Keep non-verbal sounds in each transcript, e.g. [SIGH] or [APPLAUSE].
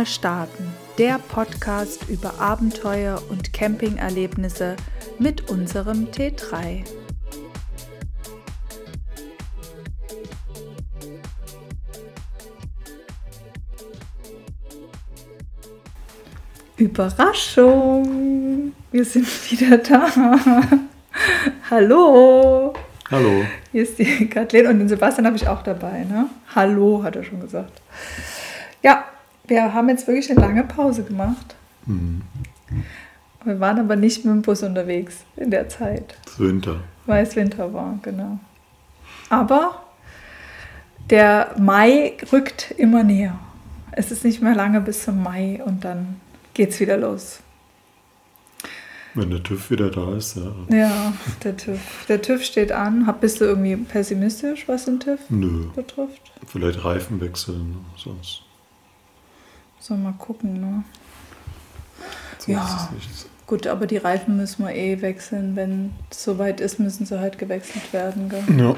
mal starten, der Podcast über Abenteuer und Campingerlebnisse mit unserem T3. Überraschung! Wir sind wieder da. [LAUGHS] Hallo! Hallo. Hier ist die Kathleen und den Sebastian habe ich auch dabei. Ne? Hallo, hat er schon gesagt. Ja, wir haben jetzt wirklich eine lange Pause gemacht. Hm. Wir waren aber nicht mit dem Bus unterwegs in der Zeit, Es ist Winter. weil es Winter war, genau. Aber der Mai rückt immer näher. Es ist nicht mehr lange bis zum Mai und dann geht's wieder los. Wenn der TÜV wieder da ist, ja. Ja, der TÜV. Der TÜV steht an. Bist du irgendwie pessimistisch, was den TÜV Nö. betrifft? Vielleicht Reifen wechseln, sonst, Soll mal gucken, ne? sonst Ja. Gut, aber die Reifen müssen wir eh wechseln. Wenn es soweit ist, müssen sie halt gewechselt werden. Gell? Ja.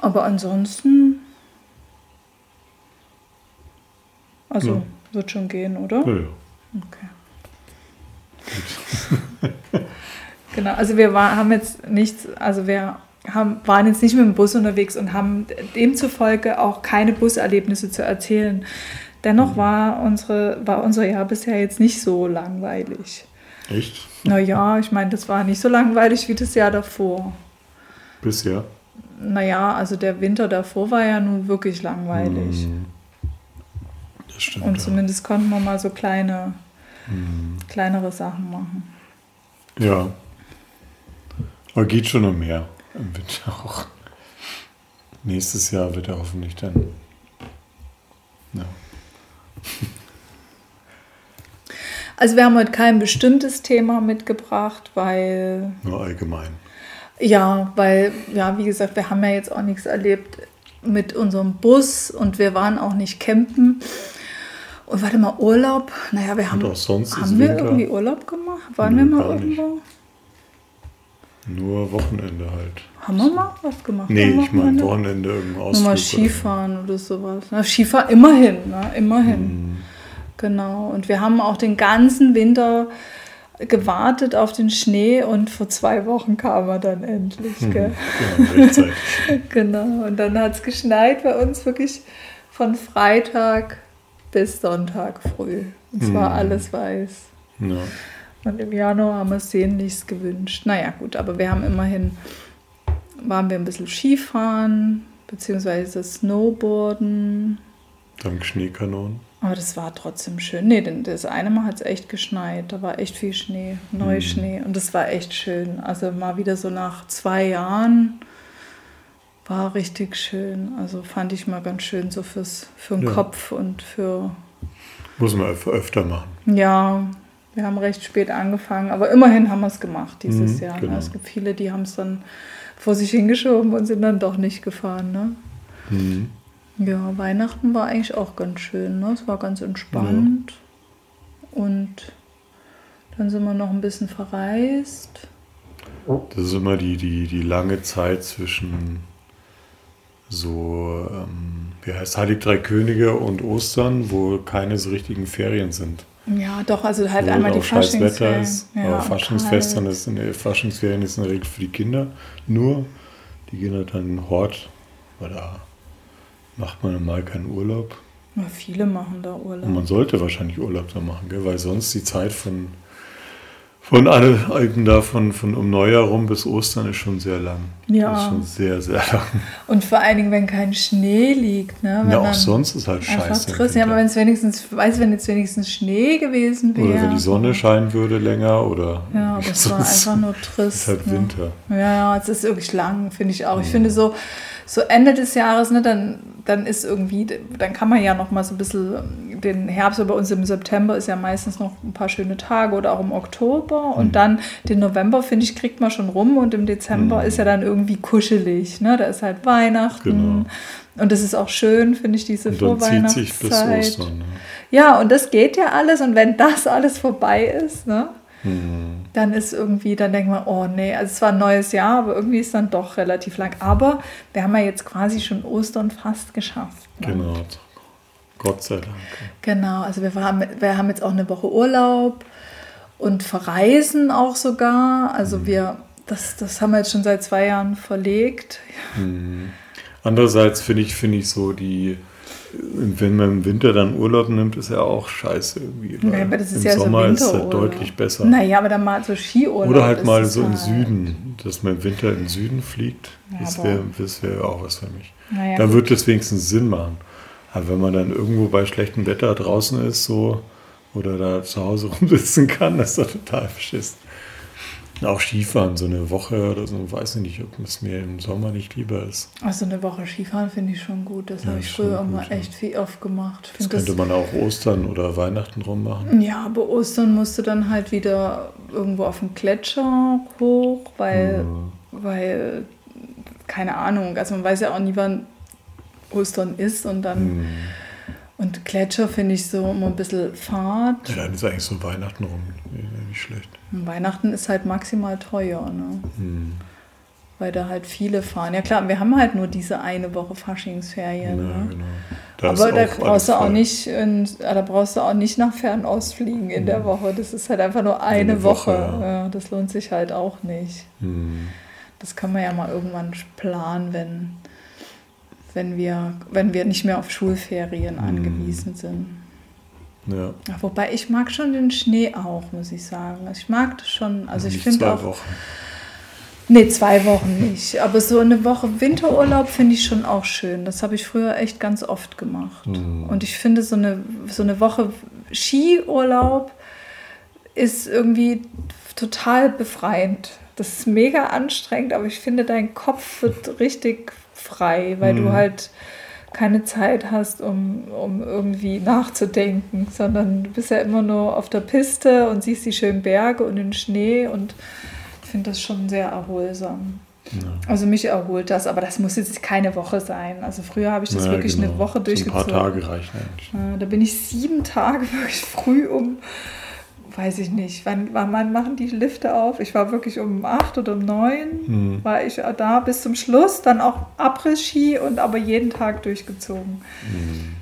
Aber ansonsten. Also, Ja. wird schon gehen, oder? Ja, ja. Okay. [LAUGHS] Genau, also wir war, haben jetzt nichts, also wir haben, waren jetzt nicht mit dem Bus unterwegs und haben demzufolge auch keine Buserlebnisse zu erzählen. Dennoch war, unsere, war unser Jahr bisher jetzt nicht so langweilig. Echt? Naja, ich meine, das war nicht so langweilig wie das Jahr davor. Bisher? Naja, also der Winter davor war ja nun wirklich langweilig. Hm. Das stimmt. Und ja. zumindest konnten wir mal so kleine, Hm. kleinere Sachen machen. Ja. Aber geht schon um mehr im Winter auch. Nächstes Jahr wird er hoffentlich dann. Ja. [LAUGHS] Also wir haben heute kein bestimmtes Thema mitgebracht, weil, Nur allgemein. ja, weil, ja, wie gesagt, wir haben ja jetzt auch nichts erlebt mit unserem Bus und wir waren auch nicht campen. Und warte mal, Urlaub? Naja, wir haben, Und auch sonst haben wir Winter. irgendwie Urlaub gemacht? Waren Nö, wir mal gar nicht. Nur Wochenende halt. Haben wir mal was gemacht? Nee, ich meine Wochenende? Irgendein Nur Ausflug. mal oder- Skifahren oder sowas. Na, Skifahren, immerhin, ne? immerhin. Hm. Genau. Und wir haben auch den ganzen Winter gewartet auf den Schnee und vor zwei Wochen kam er dann endlich. Gell? Genau, rechtzeitig. [LAUGHS] Genau. Und dann hat es geschneit bei uns wirklich von Freitag bis Sonntag früh. Und zwar Mhm. alles weiß. Ja. Und im Januar haben wir es sehnlichst gewünscht. Naja, gut, aber wir haben immerhin, waren wir ein bisschen Skifahren, beziehungsweise Snowboarden. Dank Schneekanonen. Aber das war trotzdem schön. Nee, denn das eine Mal hat es echt geschneit. Da war echt viel Schnee, Neuschnee. Und das war echt schön. Also mal wieder so nach zwei Jahren war richtig schön. Also fand ich mal ganz schön so fürs, für den Ja. Kopf und für, Muss man öf- öfter machen. ja, wir haben recht spät angefangen. Aber immerhin haben wir es gemacht dieses Mhm, Jahr. genau. Es gibt viele, die haben es dann vor sich hingeschoben und sind dann doch nicht gefahren. Ne? Mhm. Ja, Weihnachten war eigentlich auch ganz schön. Ne? Es war ganz entspannt. Und dann sind wir noch ein bisschen verreist. Das ist immer die, die, die lange Zeit zwischen so, ähm, wie heißt Heilig Drei Könige und Ostern, wo keine so richtigen Ferien sind. Ja, doch, also halt einmal die Faschingsferien. ist. Ja, aber Faschingsfest dann ist in der Faschingsferien ist in der Regel für die Kinder nur. Die gehen halt dann in den Hort, weil da macht man normal keinen Urlaub. Ja, viele machen da Urlaub. Und man sollte wahrscheinlich Urlaub da machen, gell? weil sonst die Zeit von, von alle Alten da von, von um Neujahr rum bis Ostern ist schon sehr lang. Ja. Das ist schon sehr, sehr lang. Und vor allen Dingen, wenn kein Schnee liegt. Ne? Wenn Ja, auch sonst ist halt scheiße. Ja, aber wenn es wenigstens, weiß, wenn jetzt wenigstens Schnee gewesen wäre. oder wenn die Sonne scheinen würde länger oder. Ja, aber es war einfach nur ist trist. halt ne? Winter. Ja, ja, es ist wirklich lang, finde ich auch. Ich finde so, so Ende des Jahres, ne, dann, dann ist irgendwie, dann kann man ja noch mal so ein bisschen den Herbst, aber bei uns im September ist ja meistens noch ein paar schöne Tage oder auch im Oktober und dann den November, finde ich, kriegt man schon rum und im Dezember Mhm. ist ja dann irgendwie kuschelig, ne, da ist halt Weihnachten Genau. und das ist auch schön, finde ich, diese Und dann zieht sich bis Vorweihnachtszeit. Ostern. Ne? Ja, und das geht ja alles und wenn das alles vorbei ist, ne, Hm. dann ist irgendwie, dann denkt man, oh nee, also es war ein neues Jahr, aber irgendwie ist dann doch relativ lang. Aber wir haben ja jetzt quasi schon Ostern fast geschafft. Ne? Genau. Gott sei Dank. Genau, also wir, waren, wir haben jetzt auch eine Woche Urlaub und verreisen auch sogar. Also mhm. wir, das, das haben wir jetzt schon seit zwei Jahren verlegt. Mhm. Andererseits finde ich, finde ich so die, wenn man im Winter dann Urlaub nimmt, ist ja auch scheiße irgendwie. Ja, aber das ist Im ja Sommer so ist es halt deutlich besser. Naja, aber dann mal so Skiurlaub. Oder halt mal so im halt. Süden, dass man im Winter im Süden fliegt. Ja, das wäre wär auch was für mich. Naja, Dann wird es wenigstens Sinn machen. Aber wenn man dann irgendwo bei schlechtem Wetter draußen ist, so oder da zu Hause [LAUGHS] rumsitzen kann, das ist doch total beschissen. Auch Skifahren, so eine Woche oder so, weiß ich nicht, ob es mir im Sommer nicht lieber ist. Also eine Woche Skifahren finde ich schon gut. Das Ja, habe ich früher immer ja. echt viel oft gemacht. Das könnte man auch Ostern oder Weihnachten rummachen. Ja, aber Ostern musst du dann halt wieder irgendwo auf den Gletscher hoch, weil, weil, keine Ahnung, also man weiß ja auch nie, wann Ostern ist und dann, Hm. und Gletscher finde ich so immer ein bisschen Fahrt. Ja, dann ist eigentlich so Weihnachten rum nicht schlecht. Und Weihnachten ist halt maximal teuer, ne? Hm. weil da halt viele fahren. Ja klar, wir haben halt nur diese eine Woche Faschingsferien. Ja, ne? genau. Da Aber da auch brauchst du auch nicht, in, da brauchst du auch nicht nach Fernost fliegen in der Woche. Das ist halt einfach nur eine, Eine Woche. Woche, ja. Ja, das lohnt sich halt auch nicht. Hm. Das kann man ja mal irgendwann planen, wenn, wenn, wir, wenn wir nicht mehr auf Schulferien Mhm. angewiesen sind. Ja, wobei ich mag schon den Schnee auch, muss ich sagen. Ich mag das schon. Also ich nicht finde zwei auch. Wochen. Nee, zwei Wochen nicht. Aber so eine Woche Winterurlaub finde ich schon auch schön. Das habe ich früher echt ganz oft gemacht. Mhm. Und ich finde, so eine, so eine Woche Skiurlaub ist irgendwie total befreiend. Das ist mega anstrengend, aber ich finde, dein Kopf wird richtig frei, weil du Mhm. halt keine Zeit hast, um, um irgendwie nachzudenken, sondern du bist ja immer nur auf der Piste und siehst die schönen Berge und den Schnee und ich finde das schon sehr erholsam. Ja. Also mich erholt das, aber das muss jetzt keine Woche sein. Also früher habe ich das Ja, wirklich genau. eine Woche So ein durchgezogen. paar Tage reichen eigentlich. Da bin ich sieben Tage [LAUGHS] wirklich früh um, weiß ich nicht, wann, wann, machen die Lifte auf? Ich war wirklich um acht oder um neun, Hm. war ich da bis zum Schluss, dann auch Abriss-Ski und aber jeden Tag durchgezogen. Hm.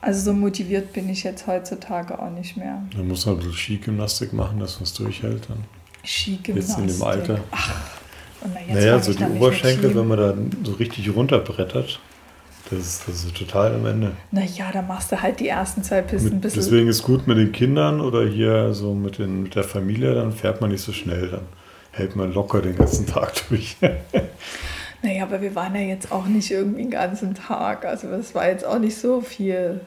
Also so motiviert bin ich jetzt heutzutage auch nicht mehr. Da muss man ein bisschen Skigymnastik machen, dass man es durchhält dann. Skigymnastik. Jetzt in dem Alter. Und na, jetzt Naja, so die Oberschenkel, wenn man da so richtig runterbrettert, das ist, das ist total am Ende. Naja, da machst du halt die ersten zwei Pisten ein bisschen. deswegen ist gut mit den Kindern oder hier so mit, den, mit der Familie, dann fährt man nicht so schnell, dann hält man locker den ganzen Tag durch. [LAUGHS] Naja, aber wir waren ja jetzt auch nicht irgendwie den ganzen Tag. Also das war jetzt auch nicht so viel.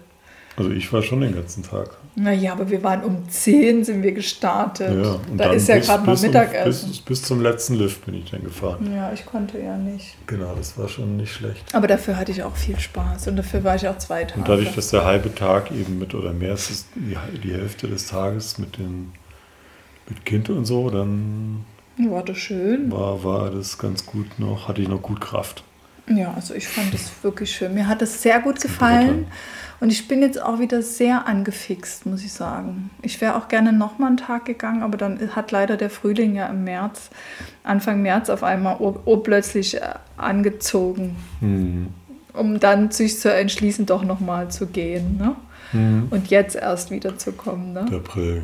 Also ich war schon den ganzen Tag. Naja, aber wir waren um 10 sind wir gestartet. Ja, und da dann ist ja gerade mal Mittagessen. Bis, bis zum letzten Lift bin ich dann gefahren. ja, ich konnte ja nicht. Genau, das war schon nicht schlecht. Aber dafür hatte ich auch viel Spaß und dafür war ich auch zwei Tage. Und dadurch, dass der halbe Tag eben mit oder mehr ist, die, die Hälfte des Tages mit den mit Kind und so, dann war das schön. war, war das ganz gut noch, hatte ich noch gut Kraft. Ja, also ich fand es wirklich schön. Mir hat es sehr gut gefallen. Und ich bin jetzt auch wieder sehr angefixt, muss ich sagen. Ich wäre auch gerne noch mal einen Tag gegangen, aber dann hat leider der Frühling ja im März, Anfang März auf einmal ur- urplötzlich äh, angezogen, Hm. um dann sich zu entschließen, doch noch mal zu gehen. Ne? Hm. Und jetzt erst wieder zu kommen. Ne? Der April,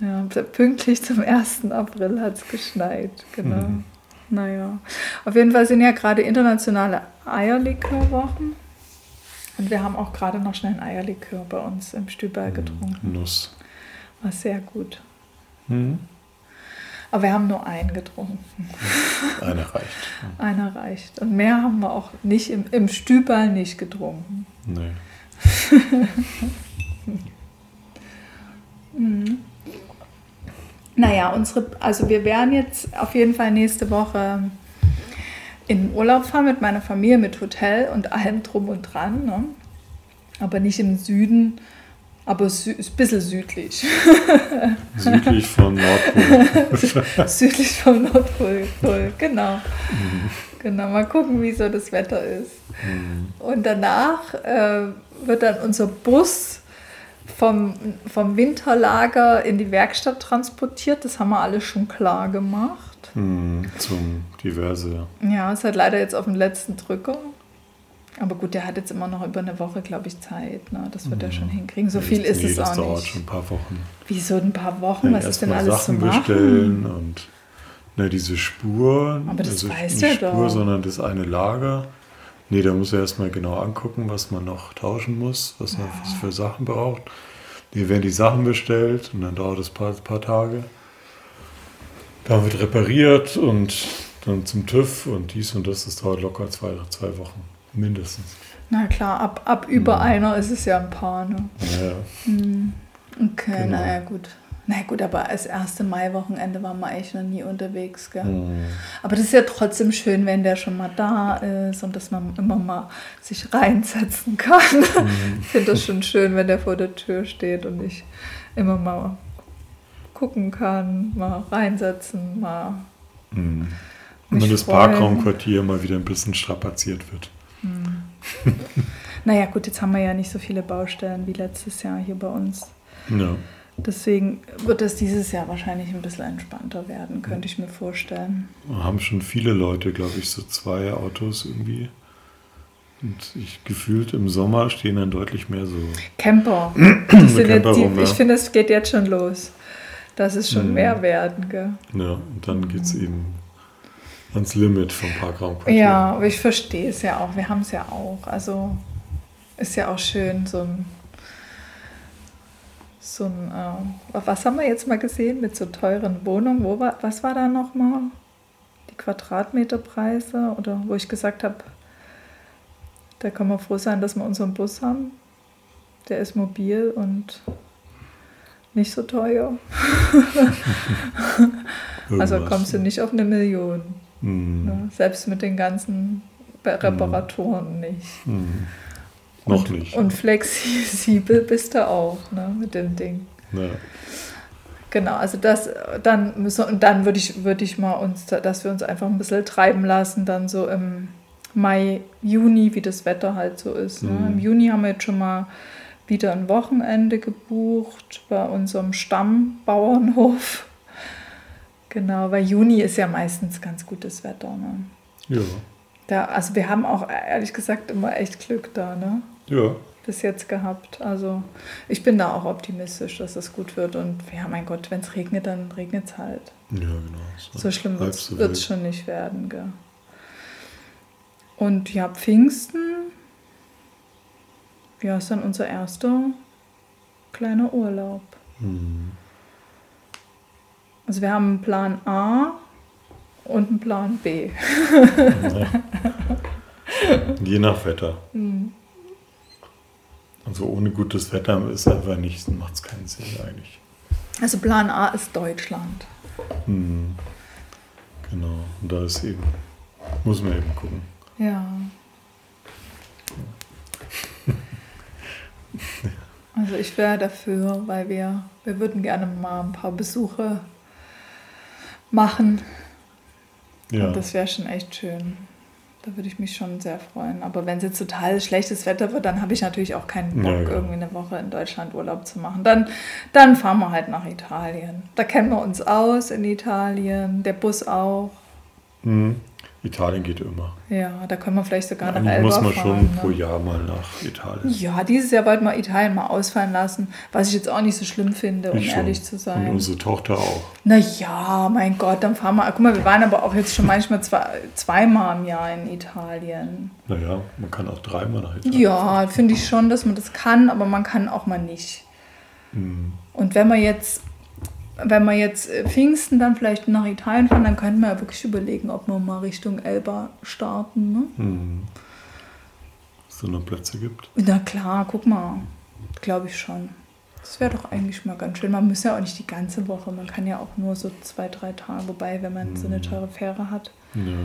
ja. Ja, pünktlich zum 1. April hat es geschneit, genau. Mhm. Naja, auf jeden Fall sind ja gerade internationale Eierlikörwochen. Und wir haben auch gerade noch schnell ein Eierlikör bei uns im Stüberl getrunken. Nuss. War sehr gut. Hm. Aber wir haben nur einen getrunken. [LAUGHS] Eine reicht. [LAUGHS] Einer reicht. Und mehr haben wir auch nicht im, im Stüberl nicht getrunken. Nee. [LAUGHS] Naja, unsere, also wir werden jetzt auf jeden Fall nächste Woche in den Urlaub fahren mit meiner Familie, mit Hotel und allem drum und dran. Ne? Aber nicht im Süden, aber sü ist ein bisschen südlich. Südlich von Nordpol. südlich vom Nordpol, [LAUGHS] Pol, genau. Genau, mal gucken, wie so das Wetter ist. Und danach äh, wird dann unser Bus vom, vom Winterlager in die Werkstatt transportiert. Das haben wir alles schon klar gemacht. Hm. Zum diverse. Ja, ist halt leider jetzt auf dem letzten Drücker. Aber gut, der hat jetzt immer noch über eine Woche, glaube ich, Zeit. Ne? Das wird er schon hinkriegen. So viel ist nee, es das auch dauert nicht. schon ein paar Wochen. Wieso ein paar Wochen? Ja, Was ist denn alles Sachen zu machen? bestellen und ne, diese Spur. Aber das also weiß nicht Spur, doch. sondern das eine Lager. Nee, da muss er erstmal genau angucken, was man noch tauschen muss, was man was für Sachen braucht. Hier werden die Sachen bestellt und dann dauert es ein paar, paar Tage. Dann wird repariert und dann zum TÜV und dies und das. Das dauert locker zwei, zwei Wochen. Mindestens. Na klar, ab, ab über Mhm. einer ist es ja ein paar. Ne? Ja, Okay, Genau. naja, gut. Na gut, aber als erste Mai-Wochenende waren wir eigentlich noch nie unterwegs. Gell? Mhm. Aber das ist ja trotzdem schön, wenn der schon mal da ist und dass man immer mal sich reinsetzen kann. Mhm. Ich finde das schon schön, wenn der vor der Tür steht und ich immer mal gucken kann, mal reinsetzen, mal. Mhm. Und das. Parkraumquartier mal wieder ein bisschen strapaziert wird. [LAUGHS] Naja, gut, jetzt haben wir ja nicht so viele Baustellen wie letztes Jahr hier bei uns. Ja. Deswegen wird es dieses Jahr wahrscheinlich ein bisschen entspannter werden, könnte ich mir vorstellen. Haben schon viele Leute, glaube ich, so zwei Autos irgendwie. Und ich gefühlt im Sommer stehen dann deutlich mehr so. Camper. [CLEARS THROAT] Die. Ich finde, es geht jetzt schon los. Dass es schon Mhm. mehr werden. Gell? Ja, und dann geht es eben ans Limit vom Parkraumquartier. Ja, aber ich verstehe es ja auch. Wir haben es ja auch. Also ist ja auch schön, so ein. So ein äh, was haben wir jetzt mal gesehen mit so teuren Wohnungen? Wo war, was war da nochmal? Die Quadratmeterpreise? Oder wo ich gesagt habe, da kann man froh sein, dass wir unseren Bus haben. Der ist mobil und nicht so teuer. [LAUGHS] Also kommst du nicht auf eine Million. Hm, Ne? Selbst mit den ganzen Be- Reparaturen nicht. hm. Noch und, nicht. Und flexibel bist du auch ne, mit dem Ding. ja. Genau, also das, dann müssen, und dann würde ich, würde ich mal uns, da- dass wir uns einfach ein bisschen treiben lassen, dann so im Mai, Juni, wie das Wetter halt so ist. Ne? Mhm. Im Juni haben wir jetzt schon mal wieder ein Wochenende gebucht bei unserem Stammbauernhof. Genau, weil Juni ist ja meistens ganz gutes Wetter. Ne? ja. Da, also wir haben auch ehrlich gesagt immer echt Glück da, ne? Ja. Bis jetzt gehabt. Also ich bin da auch optimistisch, dass es gut wird. Und ja, mein Gott, wenn es regnet, dann regnet es halt. Ja, genau. So schlimm halb wird so es schon nicht werden, gell? Und ja, Pfingsten, ja, ist dann unser erster kleiner Urlaub. Hm. Also wir haben einen Plan A und einen Plan B. Ja. Je nach Wetter. Hm. Also ohne gutes Wetter ist einfach nicht, macht es keinen Sinn eigentlich. Also Plan A ist Deutschland. Hm. Genau. Und da ist eben, muss man eben gucken. Ja. [LAUGHS] Also ich wäre dafür, weil wir, wir würden gerne mal ein paar Besuche machen. Ja. Und das wäre schon echt schön. Da würde ich mich schon sehr freuen. Aber wenn es jetzt total schlechtes Wetter wird, dann habe ich natürlich auch keinen Bock, Ja, ja. irgendwie eine Woche in Deutschland Urlaub zu machen. Dann, dann fahren wir halt nach Italien. Da kennen wir uns aus in Italien, der Bus auch. Hm. Italien geht immer. Ja, da können wir vielleicht sogar nach Eigentlich Elba muss man fahren. schon ne? pro Jahr mal nach Italien. Ja, dieses Jahr wollten wir Italien mal ausfallen lassen, was ich jetzt auch nicht so schlimm finde, um Ich schon. ehrlich zu Und sein. unsere Tochter auch. Na ja, mein Gott, dann fahren wir. Guck mal, wir waren aber auch jetzt schon manchmal zwei, zweimal im Jahr in Italien. Naja, man kann auch dreimal nach Italien. Ja, finde ich schon, dass man das kann, aber man kann auch mal nicht. Hm. Und wenn wir jetzt, wenn wir jetzt äh, Pfingsten dann vielleicht nach Italien fahren, dann könnten wir ja wirklich überlegen, ob wir mal Richtung Elba starten. Ne? Hm. Dass es da noch Plätze gibt. Na klar, guck mal. Glaube ich schon. Das wäre doch eigentlich mal ganz schön. Man muss ja auch nicht die ganze Woche. Man kann ja auch nur so zwei, drei Tage. Wobei, wenn man so eine teure Fähre hat, Ja, genau.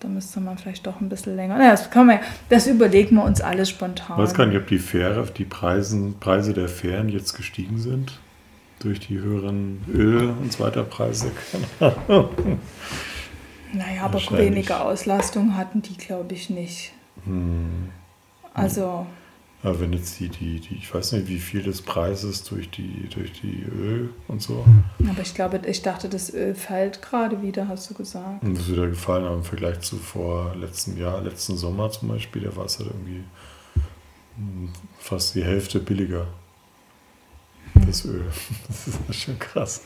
dann müsste man vielleicht doch ein bisschen länger. Na, das, kann man, ja- das überlegen wir uns alles spontan. Ich weiß gar nicht, ob die Fähre, die Preisen, Preise der Fähren jetzt gestiegen sind. Durch die höheren Öl- und so weiter Preise. [LAUGHS] Naja, aber weniger Auslastung hatten die, glaube ich, nicht. Hm. Also, Aber wenn jetzt die, die, die, ich weiß nicht, wie viel des Preises durch die, durch die Öl und so. Aber ich glaube, ich dachte, das Öl fällt gerade wieder, hast du gesagt. Und das ist wieder gefallen, aber im Vergleich zu vor letztem Jahr, letzten Sommer zum Beispiel, da war es halt irgendwie hm, fast die Hälfte billiger. Das Öl. [LAUGHS] Das ist schon krass.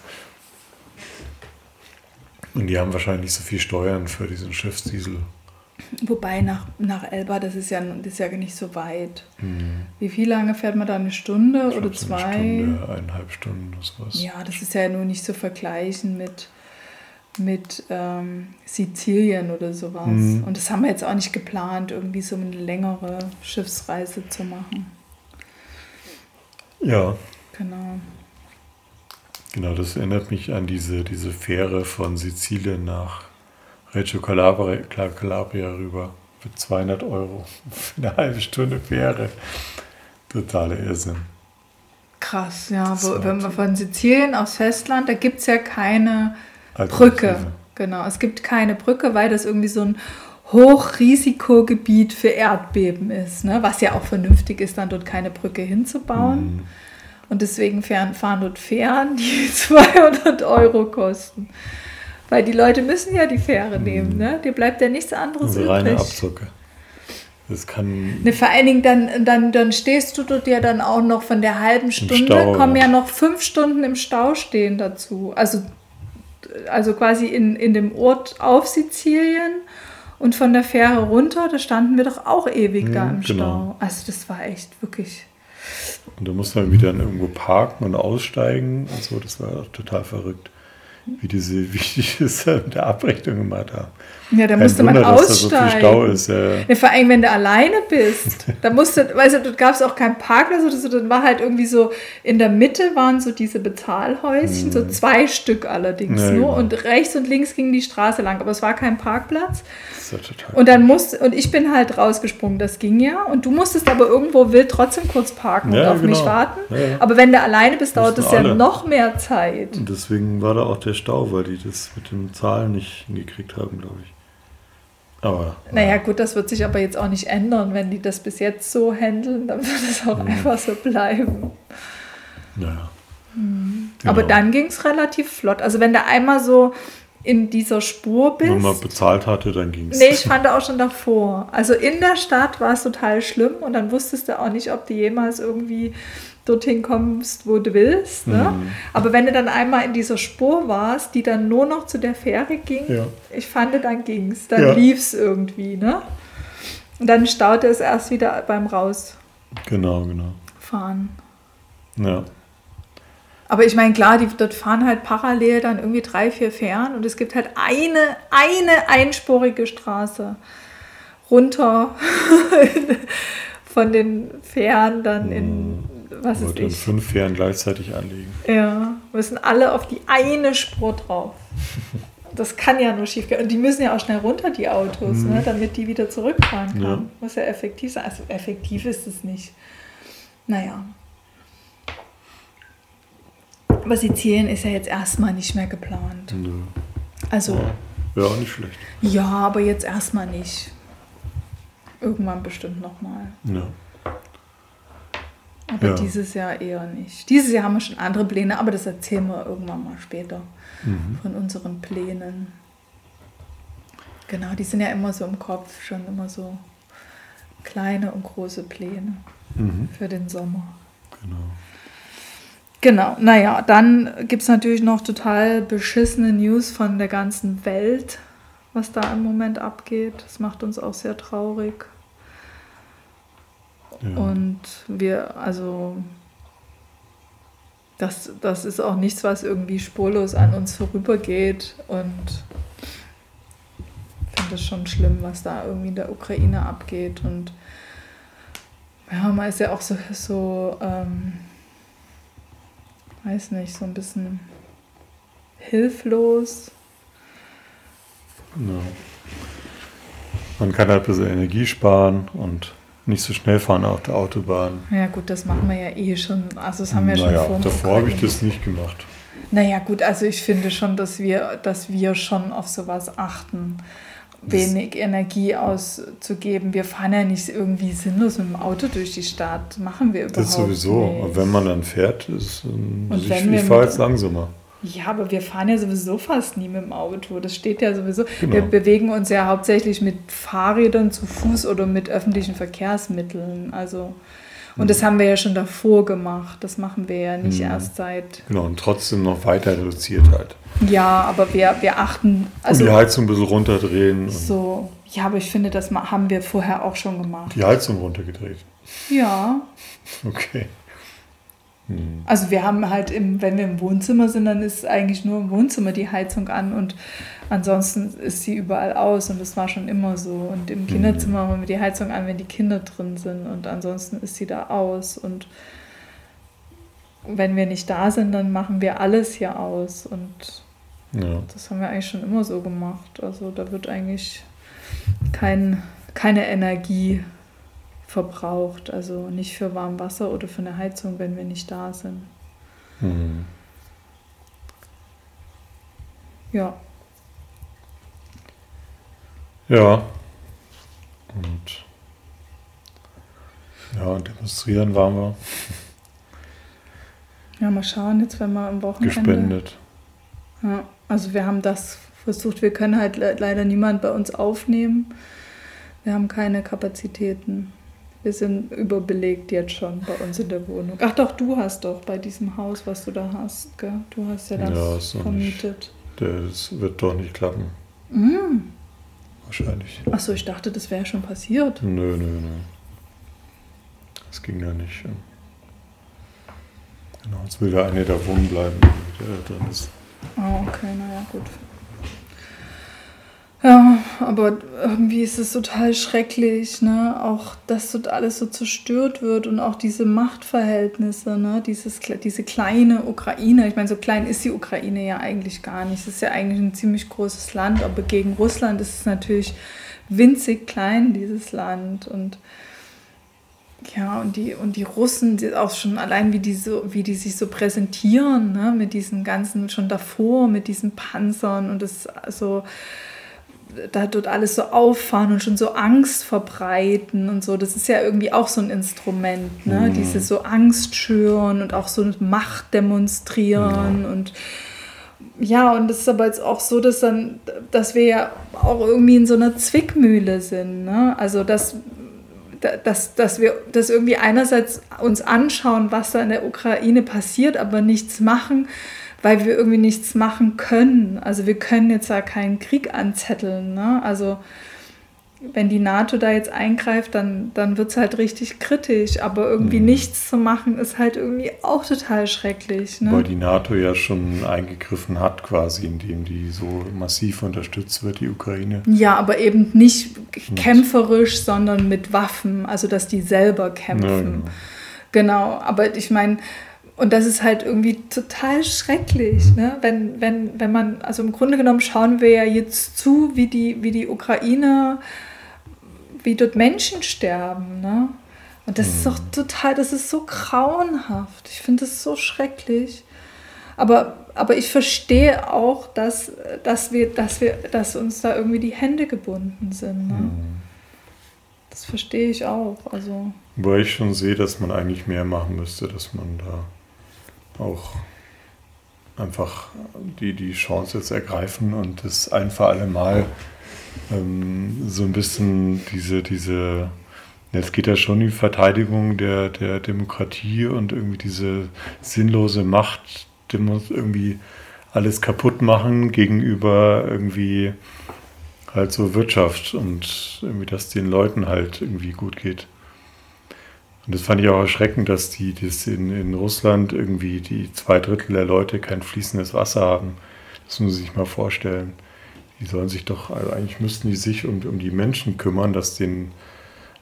Und die haben wahrscheinlich nicht so viel Steuern für diesen Schiffsdiesel. Wobei nach, nach Elba, das ist ja, das ist ja nicht so weit. Wie viel lange fährt man da? Eine Stunde Mhm. Ich oder zwei? Eine Stunde, eineinhalb Stunden, sowas. Ja, das ist ja nur nicht zu vergleichen mit, mit ähm, Sizilien oder sowas. Mhm. Und das haben wir jetzt auch nicht geplant, irgendwie so eine längere Schiffsreise zu machen. Ja, Genau. genau, das erinnert mich an diese, diese Fähre von Sizilien nach Reggio Calabria, Calabria rüber. Für 200 Euro. [LAUGHS] Für eine halbe Stunde Fähre. Totale Irrsinn. Krass, ja. Wo, wenn man von Sizilien aufs Festland, da gibt es ja keine. Brücke. Genau, es gibt keine Brücke, weil das irgendwie so ein Hochrisikogebiet für Erdbeben ist, ne? was ja auch vernünftig ist, dann dort keine Brücke hinzubauen. Mhm. Und deswegen fahren, fahren dort Fähren, die [LAUGHS] 200 Euro kosten. Weil die Leute müssen ja die Fähre nehmen, ne? Dir bleibt ja nichts anderes Also reine übrig. Abzocke. Das kann. Ne, vor allen Dingen dann, dann, dann stehst du dort ja dann auch noch von der halben Stunde, Stau, kommen ja. noch fünf Stunden im Stau stehen dazu. Also, also quasi in, in dem Ort auf Sizilien und von der Fähre runter, da standen wir doch auch ewig da Mhm, im genau. Stau. Also das war echt wirklich. Und da muss man wieder irgendwo parken und aussteigen und so. Das war total verrückt. Wie diese, [LAUGHS] wie die der Abrechnung gemacht haben. Ja, da musste man Wunder, dass da so aussteigen. Stau ist. Ja. Ja, vor allem, wenn du alleine bist. [LAUGHS] Da musste, weißt du, dort gab es auch keinen Parkplatz oder so. Dann war halt irgendwie so, in der Mitte waren so diese Bezahlhäuschen, so zwei Stück allerdings Mhm. Ja, nur. genau. Und rechts und links ging die Straße lang, aber es war kein Parkplatz. Ja total Und dann musste, und ich bin halt rausgesprungen, das ging ja. Und du musstest aber irgendwo wild trotzdem kurz parken und auf mich genau. warten. Ja, ja. Aber wenn du alleine bist, dauert das ja noch mehr Zeit. Und deswegen war da auch der Stau, weil die das mit den Zahlen nicht hingekriegt haben, glaube ich. Aber Naja, gut, das wird sich aber jetzt auch nicht ändern. Wenn die das bis jetzt so handeln, dann wird es auch Mhm. einfach so bleiben. naja. Aber Genau. dann ging es relativ flott. Also wenn du einmal so in dieser Spur bist. Wenn man bezahlt hatte, dann ging es. Nee, ich fand auch schon davor. Also in der Stadt war es total schlimm und dann wusstest du auch nicht, ob du jemals irgendwie dorthin kommst, wo du willst. Ne? Mhm. Aber wenn du dann einmal in dieser Spur warst, die dann nur noch zu der Fähre ging, Ja. ich fand, dann ging es. Dann Ja. lief es irgendwie. Ne? Und dann staute es erst wieder beim Rausfahren. Genau, genau. Ja. Aber ich meine, klar, die dort fahren halt parallel dann irgendwie drei, vier Fähren und es gibt halt eine, eine einspurige Straße runter [LAUGHS] von den Fähren dann in, was dann ich? fünf Fähren gleichzeitig anlegen. Ja, müssen alle auf die eine Spur drauf. Das kann ja nur schief gehen. Und die müssen ja auch schnell runter, die Autos, ne, damit die wieder zurückfahren kann. Ja. Muss ja effektiv sein. Also effektiv ist es nicht. Naja. Aber Sizilien ist ja jetzt erstmal nicht mehr geplant. Nö. Also, Wäre auch nicht schlecht. ja, aber jetzt erstmal nicht. Irgendwann bestimmt nochmal. Ja. Aber Ja. dieses Jahr eher nicht. Dieses Jahr haben wir schon andere Pläne, aber das erzählen wir irgendwann mal später Mhm. von unseren Plänen. Genau, die sind ja immer so im Kopf, schon immer so kleine und große Pläne Mhm. für den Sommer. Genau. Genau, naja, dann gibt es natürlich noch total beschissene News von der ganzen Welt, was da im Moment abgeht. Das macht uns auch sehr traurig. Ja. Und wir, also, das, das ist auch nichts, was irgendwie spurlos an uns vorübergeht. Und ich finde es schon schlimm, was da irgendwie in der Ukraine abgeht. Und ja, man ist ja auch so, so ähm, weiß nicht, so ein bisschen hilflos. Ja. Man kann halt ein bisschen Energie sparen und nicht so schnell fahren auf der Autobahn. Ja gut, das machen wir ja eh schon. Also das haben wir naja, schon vor. davor habe ich das nicht gemacht. Naja, gut, also ich finde schon, dass wir, dass wir schon auf sowas achten. wenig Energie auszugeben. Wir fahren ja nicht irgendwie sinnlos mit dem Auto durch die Stadt. Machen wir überhaupt Das sowieso. nicht. Und wenn man dann fährt, ist ähm, Und ich, wenn wir ich fahre jetzt langsamer. Ja, aber wir fahren ja sowieso fast nie mit dem Auto. Das steht ja sowieso. Genau. Wir bewegen uns ja hauptsächlich mit Fahrrädern zu Fuß oder mit öffentlichen Verkehrsmitteln. Also, und das haben wir ja schon davor gemacht. Das machen wir ja nicht Mhm. erst seit. Genau, und trotzdem noch weiter reduziert halt. Ja, aber wir, wir achten. und die Also Heizung ein bisschen runterdrehen so. Ja, aber ich finde, das haben wir vorher auch schon gemacht. die Heizung runtergedreht. Ja. Okay. Hm. Also wir haben halt, im, wenn wir im Wohnzimmer sind, dann ist eigentlich nur im Wohnzimmer die Heizung an und ansonsten ist sie überall aus und das war schon immer so. Und im Kinderzimmer haben wir die Heizung an, wenn die Kinder drin sind und ansonsten ist sie da aus. Und wenn wir nicht da sind, dann machen wir alles hier aus und Ja. das haben wir eigentlich schon immer so gemacht. Also da wird eigentlich kein, keine Energie verbraucht. Also nicht für warm Wasser oder für eine Heizung, wenn wir nicht da sind. Hm. Ja. Ja. Und ja, und demonstrieren waren wir Ja, mal schauen, jetzt wenn wir am Wochenende. gespendet. Ja, also wir haben das versucht, wir können halt le leider niemand bei uns aufnehmen. Wir haben keine Kapazitäten. Wir sind überbelegt jetzt schon bei uns in der Wohnung. Ach doch, du hast doch bei diesem Haus, was du da hast, gell? Du hast ja das Ja, ist vermietet. Das wird doch nicht klappen. Mm. Wahrscheinlich. Achso, ich dachte, das wäre schon passiert. Nö, nö, nö. Das ging ja nicht. Genau, jetzt will der eine da wohnen bleiben, der drin ist. Ah, okay, naja, gut. Ja, aber irgendwie ist es total schrecklich, ne? Auch, dass so alles so zerstört wird und auch diese Machtverhältnisse, ne? Dieses, diese kleine Ukraine. Ich meine, so klein ist die Ukraine ja eigentlich gar nicht. Es ist ja eigentlich ein ziemlich großes Land, aber gegen Russland ist es natürlich winzig klein, dieses Land. Und ja, und die, und die Russen, die auch schon allein, wie die, so, wie die sich so präsentieren, ne, mit diesen ganzen, schon davor, mit diesen Panzern und das so, da dort alles so auffahren und schon so Angst verbreiten und so. Das ist ja irgendwie auch so ein Instrument, ne? Mhm. Diese so Angst schüren und auch so Macht demonstrieren und ja, und das ist aber jetzt auch so, dass dann, dass wir ja auch irgendwie in so einer Zwickmühle sind. Ne? Also dass, dass, dass wir das irgendwie einerseits uns anschauen, was da in der Ukraine passiert, aber nichts machen, weil wir irgendwie nichts machen können. Also wir können jetzt da keinen Krieg anzetteln. Ne? Also wenn die NATO da jetzt eingreift, dann, dann wird es halt richtig kritisch. Aber irgendwie Mhm. nichts zu machen, ist halt irgendwie auch total schrecklich. Ne? Weil die NATO ja schon eingegriffen hat, quasi, indem die so massiv unterstützt wird, die Ukraine. Ja, aber eben nicht kämpferisch, sondern mit Waffen, also dass die selber kämpfen. Ja, genau. Genau, aber ich meine, und das ist halt irgendwie total schrecklich, ne? wenn, wenn, wenn man, also im Grunde genommen schauen wir ja jetzt zu, wie die, wie die Ukraine, wie dort Menschen sterben. Ne? Und das ist doch total, das ist so grauenhaft. Ich finde das so schrecklich. Aber, aber ich verstehe auch, dass, dass, wir, dass, wir, dass uns da irgendwie die Hände gebunden sind. Ne? Das verstehe ich auch. Also. Wobei ich schon sehe, dass man eigentlich mehr machen müsste, dass man da auch einfach die, die Chance jetzt ergreifen und das ein für alle Mal ähm, so ein bisschen diese, diese, jetzt geht ja schon die Verteidigung der, der Demokratie und irgendwie diese sinnlose Macht, die muss irgendwie alles kaputt machen gegenüber irgendwie halt so Wirtschaft und irgendwie, dass den Leuten halt irgendwie gut geht. Und das fand ich auch erschreckend, dass die das in, in Russland irgendwie die zwei Drittel der Leute kein fließendes Wasser haben. Das muss man sich mal vorstellen. Die sollen sich doch, also eigentlich müssten die sich um, um die Menschen kümmern, dass den,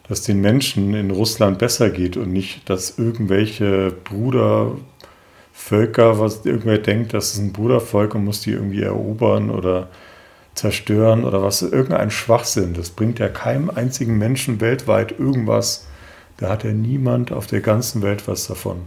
dass den Menschen in Russland besser geht und nicht, dass irgendwelche Brudervölker, was irgendwer denkt, das ist ein Brudervolk und muss die irgendwie erobern oder zerstören oder was, irgendein Schwachsinn. Das bringt ja keinem einzigen Menschen weltweit irgendwas. Da hat ja niemand auf der ganzen Welt was davon.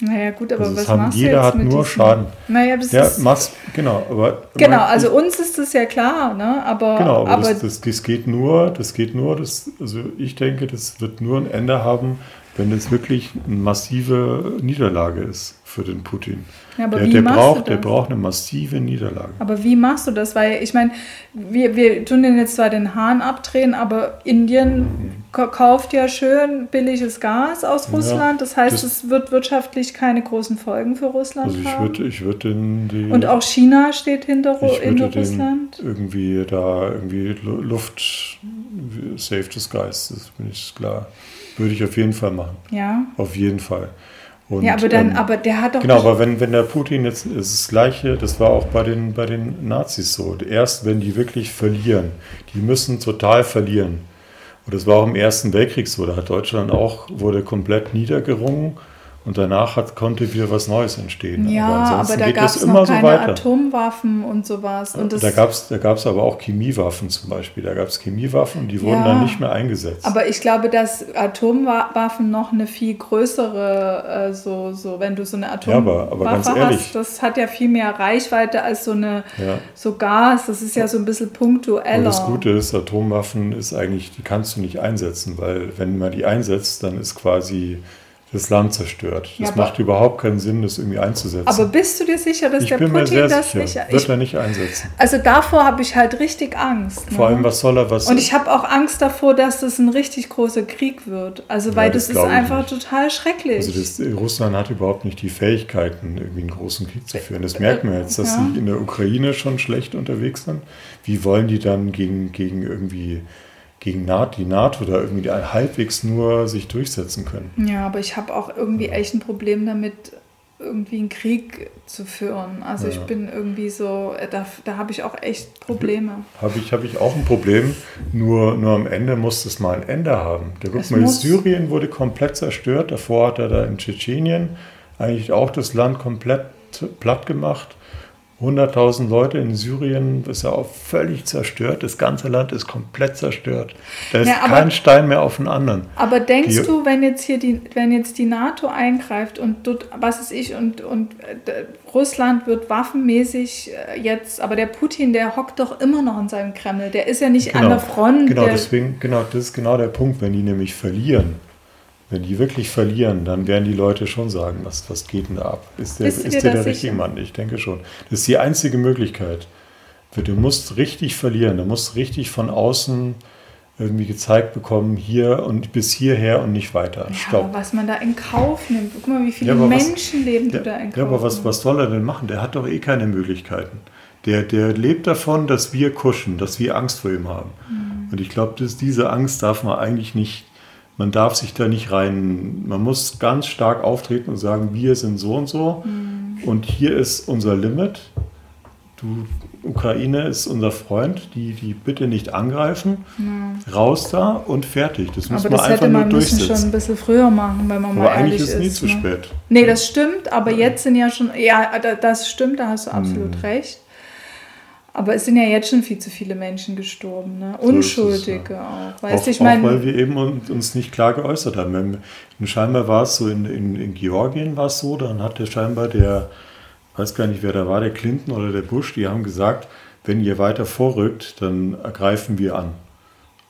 Naja, gut, aber Also was haben, machst jeder du jetzt hat mit nur diesem- Schaden. Naja, das Ja, ist, machst, genau, aber genau, mein- also uns ist das ja klar, ne? aber, Genau, aber, aber das, das, das geht nur, das geht nur, das, also ich denke, das wird nur ein Ende haben, wenn es wirklich eine massive Niederlage ist für den Putin. Ja, aber der, wie der, machst braucht, du der das? braucht eine massive Niederlage. Aber wie machst du das? Weil ich meine, wir, wir tun den jetzt zwar den Hahn abdrehen, aber Indien ka- kauft ja schön billiges Gas aus Ja, Russland. Das heißt, das- es wird wirtschaftlich keine großen Folgen für Russland Also ich haben. würde ich würd den, die, Und auch China steht hinter, ich hinter würde Russland. irgendwie da irgendwie Lu- Luft the Skies, das bin ich klar. Würde ich auf jeden Fall machen. Ja. Auf jeden Fall. Und, ja, aber dann, ähm, aber der hat doch. Genau, aber wenn, wenn der Putin jetzt, ist das Gleiche, das war auch bei den, bei den Nazis so. Erst wenn die wirklich verlieren, die müssen total verlieren. Und das war auch im Ersten Weltkrieg so. Da hat Deutschland auch, wurde komplett niedergerungen und danach hat, konnte wieder was Neues entstehen. ja, aber, ansonsten da gab es immer noch so keine weiter. Atomwaffen und sowas. Und da gab es da gab's aber auch Chemiewaffen zum Beispiel. Da gab es Chemiewaffen, die wurden Ja. dann nicht mehr eingesetzt. aber ich glaube, dass Atomwaffen noch eine viel größere, äh, so, so, wenn du so eine Ja, Atomwaffe aber- aber ganz ehrlich. hast, das hat ja viel mehr Reichweite als so eine ja. so Gas. Das ist ja so ein bisschen Und punktueller. das Gute ist, Atomwaffen ist eigentlich, die kannst du nicht einsetzen, weil wenn man die einsetzt, dann ist quasi das Land zerstört. Ja, Das macht überhaupt keinen Sinn, das irgendwie einzusetzen. aber bist du dir sicher, dass ich der bin mir Putin sehr das sicher, nicht? wird Ich, er nicht einsetzen. also davor habe ich halt richtig Angst. Vor ne? allem, was soll er, was Und ich habe auch Angst davor, dass das ein richtig großer Krieg wird. Also, weil das das, ist einfach total schrecklich. also das, Russland hat überhaupt nicht die Fähigkeiten, irgendwie einen großen Krieg zu führen. Das merkt man jetzt, dass Ja. sie in der Ukraine schon schlecht unterwegs sind. Wie wollen die dann gegen, gegen irgendwie gegen NATO, die NATO da irgendwie halbwegs nur sich durchsetzen können? Ja, aber ich habe auch irgendwie echt ein Problem damit, irgendwie einen Krieg zu führen. Also ich Ja. bin irgendwie so, äh, da, da habe ich auch echt Probleme. Habe ich, hab ich auch ein Problem, nur, nur am Ende muss es mal ein Ende haben. Der, guck Es mal. Syrien wurde komplett zerstört, davor hat er da in Tschetschenien eigentlich auch das Land komplett platt gemacht. 100.000 Leute in Syrien ist ja auch völlig zerstört. Das ganze Land ist komplett zerstört. Da ist Ja, aber- kein Stein mehr auf den anderen. Aber denkst Die- du, wenn jetzt hier die, wenn jetzt die NATO eingreift und dort, was ist ich, und, und äh, Russland wird waffenmäßig äh, jetzt, aber der Putin, der hockt doch immer noch in seinem Kreml, der ist ja nicht an der Front. Genau, deswegen, genau, das ist genau der Punkt, wenn die nämlich verlieren. Wenn die wirklich verlieren, dann werden die Leute schon sagen, was, was geht denn da ab? Ist der, ist der der richtige? Mann? Ich denke schon. Das ist die einzige Möglichkeit. Du musst richtig verlieren. Du musst richtig von außen irgendwie gezeigt bekommen, hier und bis hierher und nicht weiter. ja, Stopp. aber was man da in Kauf nimmt, guck mal, wie viele Ja, was- Menschenleben Ja, du da in Kauf ja, aber was, was soll er denn machen? Der hat doch eh keine Möglichkeiten. Der, der lebt davon, dass wir kuschen, dass wir Angst vor ihm haben. Mhm. Und ich glaube, diese Angst darf man eigentlich nicht, man darf sich da nicht rein, man muss ganz stark auftreten und sagen, wir sind so und so Mhm. und hier ist unser Limit. Du, Ukraine ist unser Freund, die, die bitte nicht angreifen. Raus da und fertig. Das muss aber man das einfach hätte nur man müssen durchsetzen. schon ein bisschen früher machen, wenn man mal aber eigentlich ehrlich ist es nie ist. zu ne? spät. Nee, das stimmt, aber jetzt sind ja schon, ja, da- das stimmt, da hast du absolut Hm. recht. Aber es sind ja jetzt schon viel zu viele Menschen gestorben, ne? ist es, Unschuldige auch. Weißt auch, du, ich auch weil wir eben un- uns nicht klar geäußert haben. Und scheinbar war es so, in, in, in Georgien war es so, dann hat der scheinbar der, weiß gar nicht wer da war, der Clinton oder der Bush, die haben gesagt, wenn ihr weiter vorrückt, dann ergreifen wir an.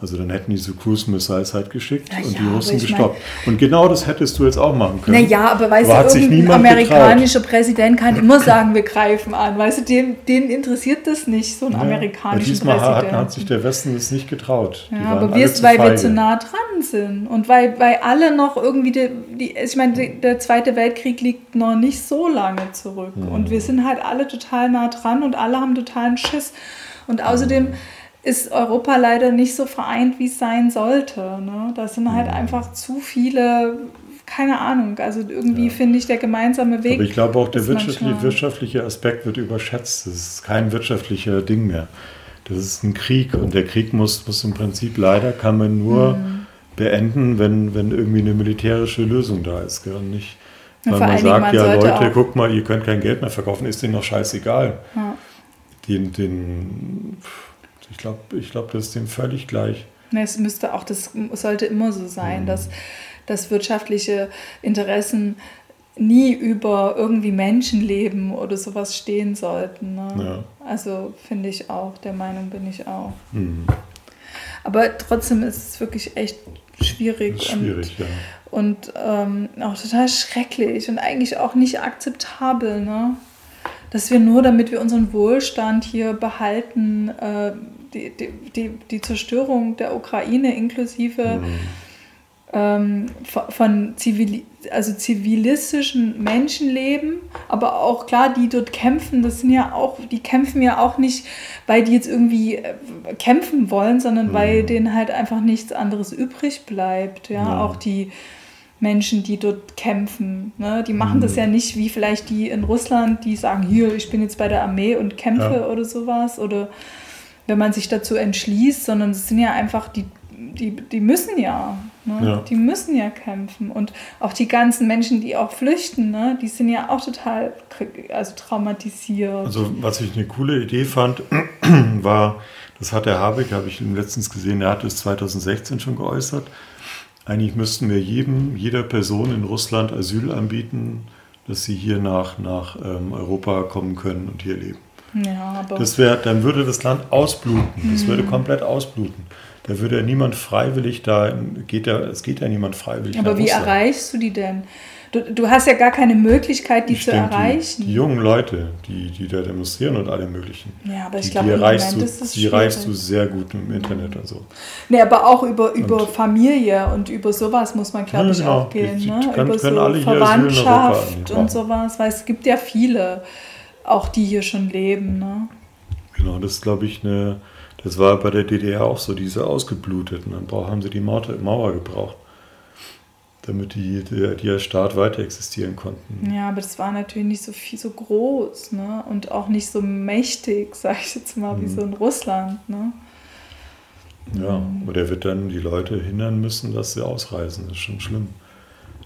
Also dann hätten die so Cruise Missiles halt geschickt Na und ja, die Russen ich mein- gestoppt. und genau das hättest du jetzt auch machen können. naja, aber weißt Aber hat du, irgendein amerikanischer Präsident kann immer sagen, wir greifen an. Weißt du, den, den interessiert das nicht, so einen Ja, weil amerikanischen diesmal hat, Präsidenten. hat sich der Westen das nicht getraut. Ja, aber wir, weil wir zu nah dran sind und weil, weil alle noch irgendwie, die, die, ich meine, die- der Zweite Weltkrieg liegt noch nicht so lange zurück Mhm. und wir sind halt alle total nah dran und alle haben totalen Schiss. Und außerdem ist Europa leider nicht so vereint, wie es sein sollte. Ne? Da sind halt Mhm. einfach zu viele, keine Ahnung, also irgendwie Ja. finde ich der gemeinsame Weg. Aber ich glaube auch, der wirtschaftliche, wirtschaftliche Aspekt wird überschätzt. Das ist kein wirtschaftlicher Ding mehr. Das ist ein Krieg und der Krieg muss, muss im Prinzip leider, kann man nur Mhm. beenden, wenn, wenn irgendwie eine militärische Lösung da ist. Gell? Und nicht, weil vor man sagt, man ja Leute, guck mal, ihr könnt kein Geld mehr verkaufen, ist denen doch scheißegal. Ja. Den, den, ich glaube, ich glaub, das ist dem völlig gleich. Es müsste auch, das sollte immer so Mhm. sein, dass, dass wirtschaftliche Interessen nie über irgendwie Menschenleben oder sowas stehen sollten. Ne? Ja. Also finde ich auch, der Meinung bin ich auch. Mhm. Aber trotzdem ist es wirklich echt schwierig. schwierig, und, ja. Und ähm, auch total schrecklich und eigentlich auch nicht akzeptabel, ne? Dass wir nur, damit wir unseren Wohlstand hier behalten, äh, die, die, die, Zerstörung der Ukraine inklusive mhm ähm, von Zivil also zivilistischen Menschenleben, aber auch klar, die dort kämpfen, das sind ja auch, die kämpfen ja auch nicht, weil die jetzt irgendwie äh, kämpfen wollen, sondern mhm. weil denen halt einfach nichts anderes übrig bleibt. Ja, ja. auch die Menschen, die dort kämpfen, ne? die machen mhm. das ja nicht wie vielleicht die in Russland, die sagen, hier, ich bin jetzt bei der Armee und kämpfe ja. oder sowas oder wenn man sich dazu entschließt, sondern es sind ja einfach die die, die müssen ja, ne? ja. Die müssen ja kämpfen. Und auch die ganzen Menschen, die auch flüchten, ne? die sind ja auch total also traumatisiert. Also was ich eine coole Idee fand, [CLEARS THROAT] war, das hat der Habeck, habe ich letztens gesehen, er hat es 2016 schon geäußert. Eigentlich müssten wir jedem, jeder Person in Russland Asyl anbieten, dass sie hier nach, nach ähm, Europa kommen können und hier leben. Ja, das wär, dann würde das Land ausbluten. Das mhm. würde komplett ausbluten. Da würde ja niemand freiwillig da, geht ja, es geht ja niemand freiwillig. Aber wie Russland. erreichst du die denn? Du, du hast ja gar keine Möglichkeit, die ich zu denke, erreichen. Die, die, jungen Leute, die, die da demonstrieren und alle möglichen. Ja, aber ich glaube, die erreichst, du, die erreichst du sehr gut im Internet und so. Nee, aber auch über, über Familie und über sowas muss man, glaube ja, ich, genau. auch gehen. Die, ne? Kann, über so Verwandtschaft und sowas, weil es gibt ja viele, auch die hier schon leben. Ne? Genau, das ist, glaube ich, eine das war bei der DDR auch so, diese Ausgebluteten. Dann haben sie die Mauer gebraucht, damit die, die, die Staat weiter existieren konnten. Ja, aber das war natürlich nicht so viel so groß ne? und auch nicht so mächtig, [LAUGHS] sag ich jetzt mal, wie mhm. so in Russland. Ne? Ja, mhm. und er wird dann die Leute hindern müssen, dass sie ausreisen. Das ist schon schlimm.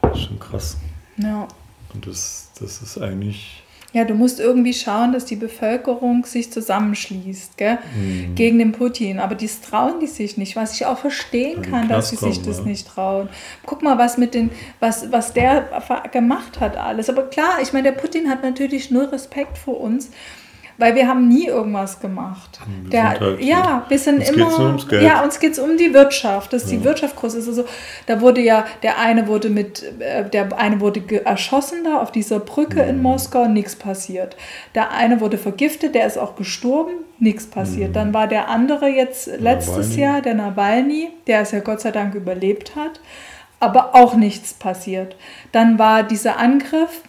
Das ist schon krass. Ja. Und das, das ist eigentlich ja, du musst irgendwie schauen, dass die Bevölkerung sich zusammenschließt gell? Mhm. gegen den Putin. Aber dies trauen die sich nicht, was ich auch verstehen kann, dass sie sich das ja. nicht trauen. Guck mal, was mit den, was, was der gemacht hat alles. Aber klar, ich meine, der Putin hat natürlich null Respekt vor uns weil wir haben nie irgendwas gemacht. Wir der, halt, ja, wir sind uns immer, ja, uns geht es um die Wirtschaft, dass ja. die Wirtschaft groß ist. Also da wurde ja, der eine wurde mit, äh, der eine wurde erschossen da auf dieser Brücke mhm. in Moskau, nichts passiert. Der eine wurde vergiftet, der ist auch gestorben, nichts passiert. Mhm. Dann war der andere jetzt letztes Nawalny. Jahr, der Nawalny, der es ja Gott sei Dank überlebt hat, aber auch nichts passiert. Dann war dieser Angriff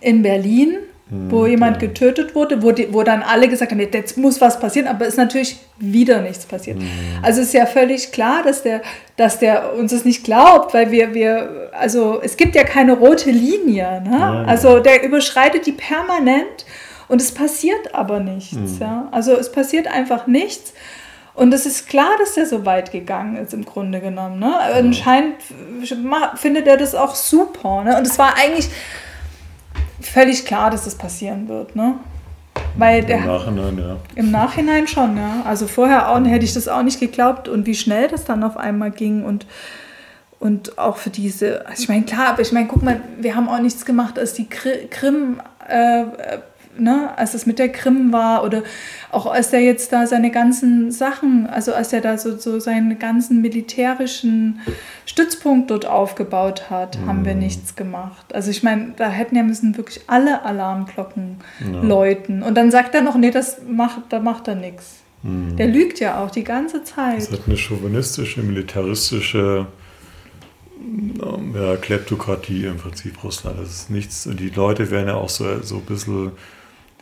in Berlin, wo hm, jemand ja. getötet wurde, wo, die, wo dann alle gesagt haben, jetzt muss was passieren, aber ist natürlich wieder nichts passiert. Mhm. Also ist ja völlig klar, dass der, dass der uns das nicht glaubt, weil wir, wir, also es gibt ja keine rote Linie. Ne? Ja. Also der überschreitet die permanent und es passiert aber nichts. Mhm. Ja? Also es passiert einfach nichts. Und es ist klar, dass der so weit gegangen ist, im Grunde genommen. Ne? Anscheinend findet er das auch super. Ne? Und es war eigentlich, völlig klar, dass das passieren wird, ne? Weil der, Im Nachhinein, ja. Im Nachhinein schon, ja. Also vorher auch, hätte ich das auch nicht geglaubt und wie schnell das dann auf einmal ging und, und auch für diese, also ich meine, klar, aber ich meine, guck mal, wir haben auch nichts gemacht, als die Krim äh, ne, als es mit der Krim war oder auch als er jetzt da seine ganzen Sachen, also als er da so, so seinen ganzen militärischen Stützpunkt dort aufgebaut hat, mhm. haben wir mhm. nichts gemacht. Also ich meine, da hätten ja müssen wirklich alle Alarmglocken ja. läuten. Und dann sagt er noch, nee, das macht, da macht er nichts. Mhm. Der lügt ja auch die ganze Zeit. Das hat eine chauvinistische, militaristische ja, Kleptokratie im Prinzip Russland. Das ist nichts. Und die Leute werden ja auch so, so ein bisschen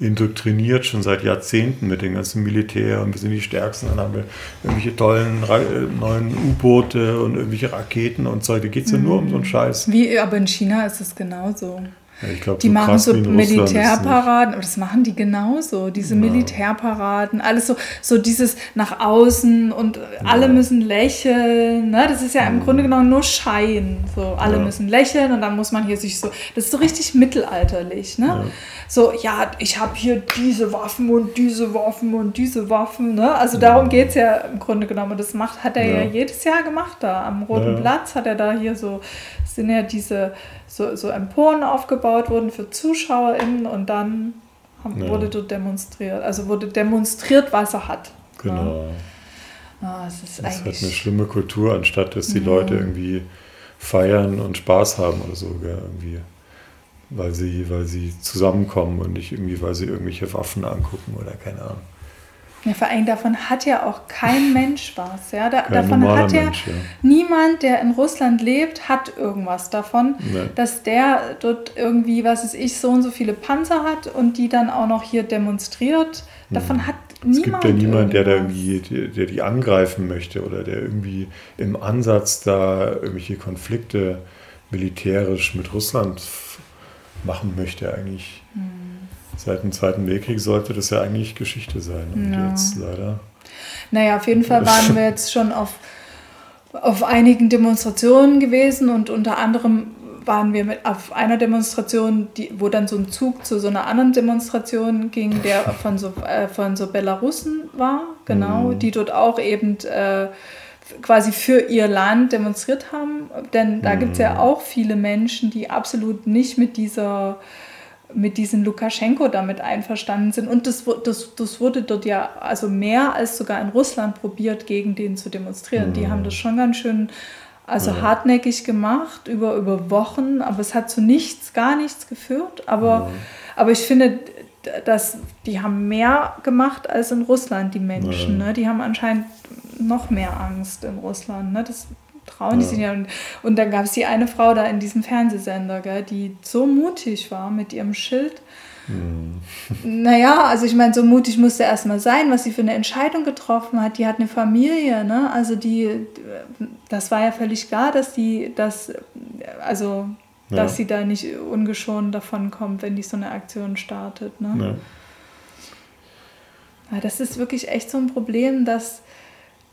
indoktriniert schon seit Jahrzehnten mit dem ganzen Militär und wir sind die Stärksten. Dann haben wir irgendwelche tollen äh, neuen U-Boote und irgendwelche Raketen und so. Da geht es ja nur um so einen mhm. Scheiß. Wie, aber in China ist es genauso. ich glaub, die so machen so. Militärparaden, aber das machen die genauso, diese Ja. Militärparaden, alles so, so dieses nach außen und alle Ja. müssen lächeln, ne? das ist ja im Grunde genommen nur Schein, so alle Ja. müssen lächeln und dann muss man hier sich so, das ist so richtig mittelalterlich, ne? Ja. So, ja, ich habe hier diese Waffen und diese Waffen und diese Waffen, ne? Also darum geht es ja im Grunde genommen und das macht, hat er ja, Ja. jedes Jahr gemacht da, am Roten Ja. Platz hat er da hier so, sind ja diese so, so Emporen aufgebaut worden für ZuschauerInnen und dann haben, Ja. wurde dort demonstriert. Also wurde demonstriert, was er hat. Ja. Genau. Ah, es ist Das ist halt eine schlimme Kultur, anstatt dass die Ja. Leute irgendwie feiern und Spaß haben oder so, gell, irgendwie. Weil sie, weil sie zusammenkommen und nicht irgendwie, weil sie irgendwelche Waffen angucken oder keine Ahnung. Ja, vor allem davon hat ja auch kein [LAUGHS] Mensch was. Ja? Da, Kein davon hat ja Mensch, ja. niemand, der in Russland lebt, hat irgendwas davon, Nee. dass der dort irgendwie, was weiß ich, so und so viele Panzer hat und die dann auch noch hier demonstriert. Davon hat Hm. Es niemand. gibt ja niemand, der da irgendwie, der, der die angreifen möchte oder der irgendwie im Ansatz da irgendwelche Konflikte militärisch mit Russland machen möchte. Eigentlich Hm. seit dem Zweiten Weltkrieg sollte das ja eigentlich Geschichte sein. Und Ja. jetzt leider. Naja, auf jeden Fall waren wir jetzt schon auf, auf einigen Demonstrationen gewesen und unter anderem waren wir mit auf einer Demonstration, die, wo dann so ein Zug zu so einer anderen Demonstration ging, der von so, äh, von so Belarussen war, genau, Mhm. die dort auch eben äh, quasi für ihr Land demonstriert haben. Denn da gibt es ja Mhm. auch viele Menschen, die absolut nicht mit dieser mit diesem Lukaschenko damit einverstanden sind. Und das, das, das wurde dort ja also mehr als sogar in Russland probiert, gegen den zu demonstrieren. Die Mhm. haben das schon ganz schön also Ja. hartnäckig gemacht über, über Wochen, aber es hat zu nichts, gar nichts geführt. Aber, aber ich finde, d- dass die haben mehr gemacht als in Russland, die Menschen. Ja. Ne? Die haben anscheinend noch mehr Angst in Russland. Ne? Das trauen die Ja. sich ja. Und, und dann gab es die eine Frau da in diesem Fernsehsender, gell, die so mutig war mit ihrem Schild. Hm. [LAUGHS] Naja, also ich meine, so mutig musste erst mal sein, was sie für eine Entscheidung getroffen hat. Die hat eine Familie, ne? Also die, das war ja völlig klar, dass die, dass, also, Ja. dass sie da nicht ungeschont davon kommt, wenn die so eine Aktion startet, ne? Ne? Ja, das ist wirklich echt so ein Problem, dass,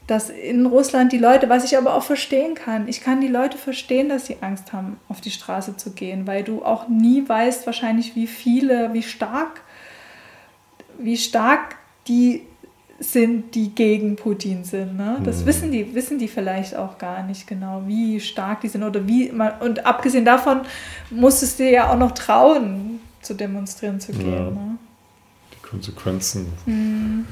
dass in Russland die Leute, was ich aber auch verstehen kann, ich kann die Leute verstehen, dass sie Angst haben, auf die Straße zu gehen, weil du auch nie weißt wahrscheinlich, wie viele, wie stark, wie stark die sind, die gegen Putin sind. Ne? Das Mhm. wissen die, wissen die vielleicht auch gar nicht genau, wie stark die sind oder wie man, und abgesehen davon musstest du dir ja auch noch trauen, zu demonstrieren zu gehen. Ja. Ne? Die Konsequenzen. Mhm.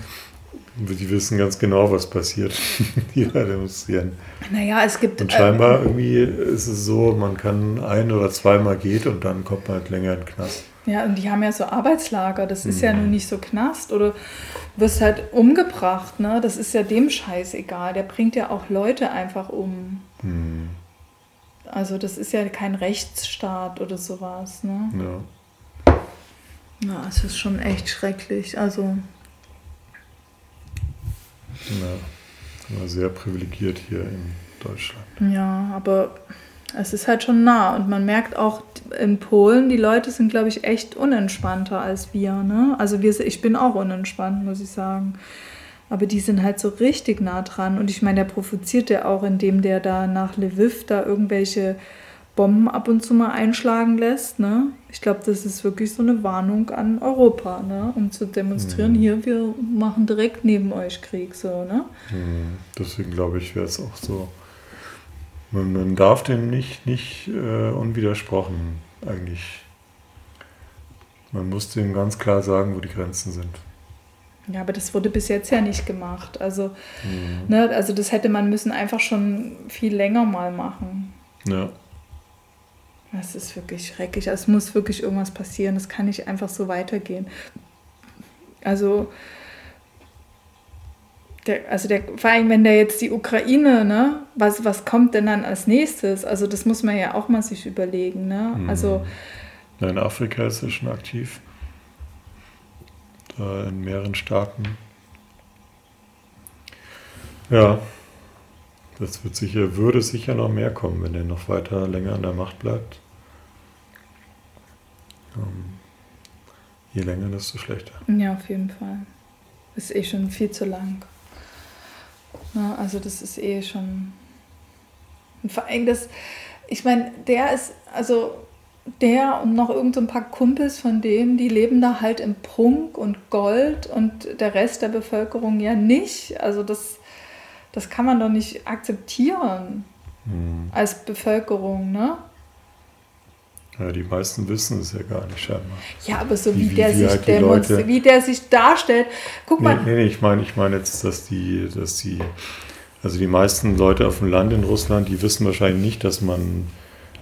Die wissen ganz genau, was passiert, [LAUGHS] die da demonstrieren. Naja, es gibt. Und äh, scheinbar irgendwie ist es so, man kann ein oder zweimal geht und dann kommt man halt länger in den Knast. Ja, und die haben ja so Arbeitslager, das ist ja Mhm. nun nicht so Knast oder wirst halt umgebracht, ne? Das ist ja dem Scheiß egal. Der bringt ja auch Leute einfach um. Hm. Also das ist ja kein Rechtsstaat oder sowas, ne? Ja. Ja, es ist schon echt schrecklich. Also, Ja, sehr privilegiert hier in Deutschland. ja, aber es ist halt schon nah. Und man merkt auch in Polen, die Leute sind, glaube ich, echt unentspannter als wir, ne? Also wir, ich bin auch unentspannt, muss ich sagen. Aber die sind halt so richtig nah dran. Und ich meine, der provoziert ja auch, indem der da nach Lviv da irgendwelche Bomben ab und zu mal einschlagen lässt. Ne? Ich glaube, das ist wirklich so eine Warnung an Europa, ne? um zu demonstrieren, Mhm. hier, wir machen direkt neben euch Krieg. So, ne? Hm. Deswegen glaube ich, wäre es auch so. Man, man darf dem nicht, nicht äh, unwidersprochen eigentlich. Man muss dem ganz klar sagen, wo die Grenzen sind. Ja, aber das wurde bis jetzt ja nicht gemacht. Also, Hm. ne, also das hätte man müssen einfach schon viel länger mal machen. Ja. Das ist wirklich schrecklich. Es muss wirklich irgendwas passieren. Das kann nicht einfach so weitergehen. Also, der, also der, vor allem, wenn der jetzt die Ukraine, ne, was, was kommt denn dann als nächstes? Also, das muss man ja auch mal sich überlegen, ne? Also, Ja, in Afrika ist er schon aktiv. Da in mehreren Staaten. Ja, das wird sicher, würde sicher noch mehr kommen, wenn er noch weiter länger an der Macht bleibt. ähm, je länger, desto schlechter. Ja, auf jeden Fall. Ist eh schon viel zu lang. Na, also das ist eh schon. Und vor allem das, ich meine, der ist, also der und noch irgend so ein paar Kumpels von dem, die leben da halt im Prunk und Gold und der Rest der Bevölkerung ja nicht. Also das, das kann man doch nicht akzeptieren Hm. als Bevölkerung, ne? Ja, die meisten wissen es ja gar nicht scheinbar. Ja, aber so Wie- wie, der wie sich halt Leute- wie der sich darstellt. Guck Nee, mal, nee, nee, ich meine, ich meine jetzt, dass die, dass die, also die meisten Leute auf dem Land in Russland, die wissen wahrscheinlich nicht, dass man,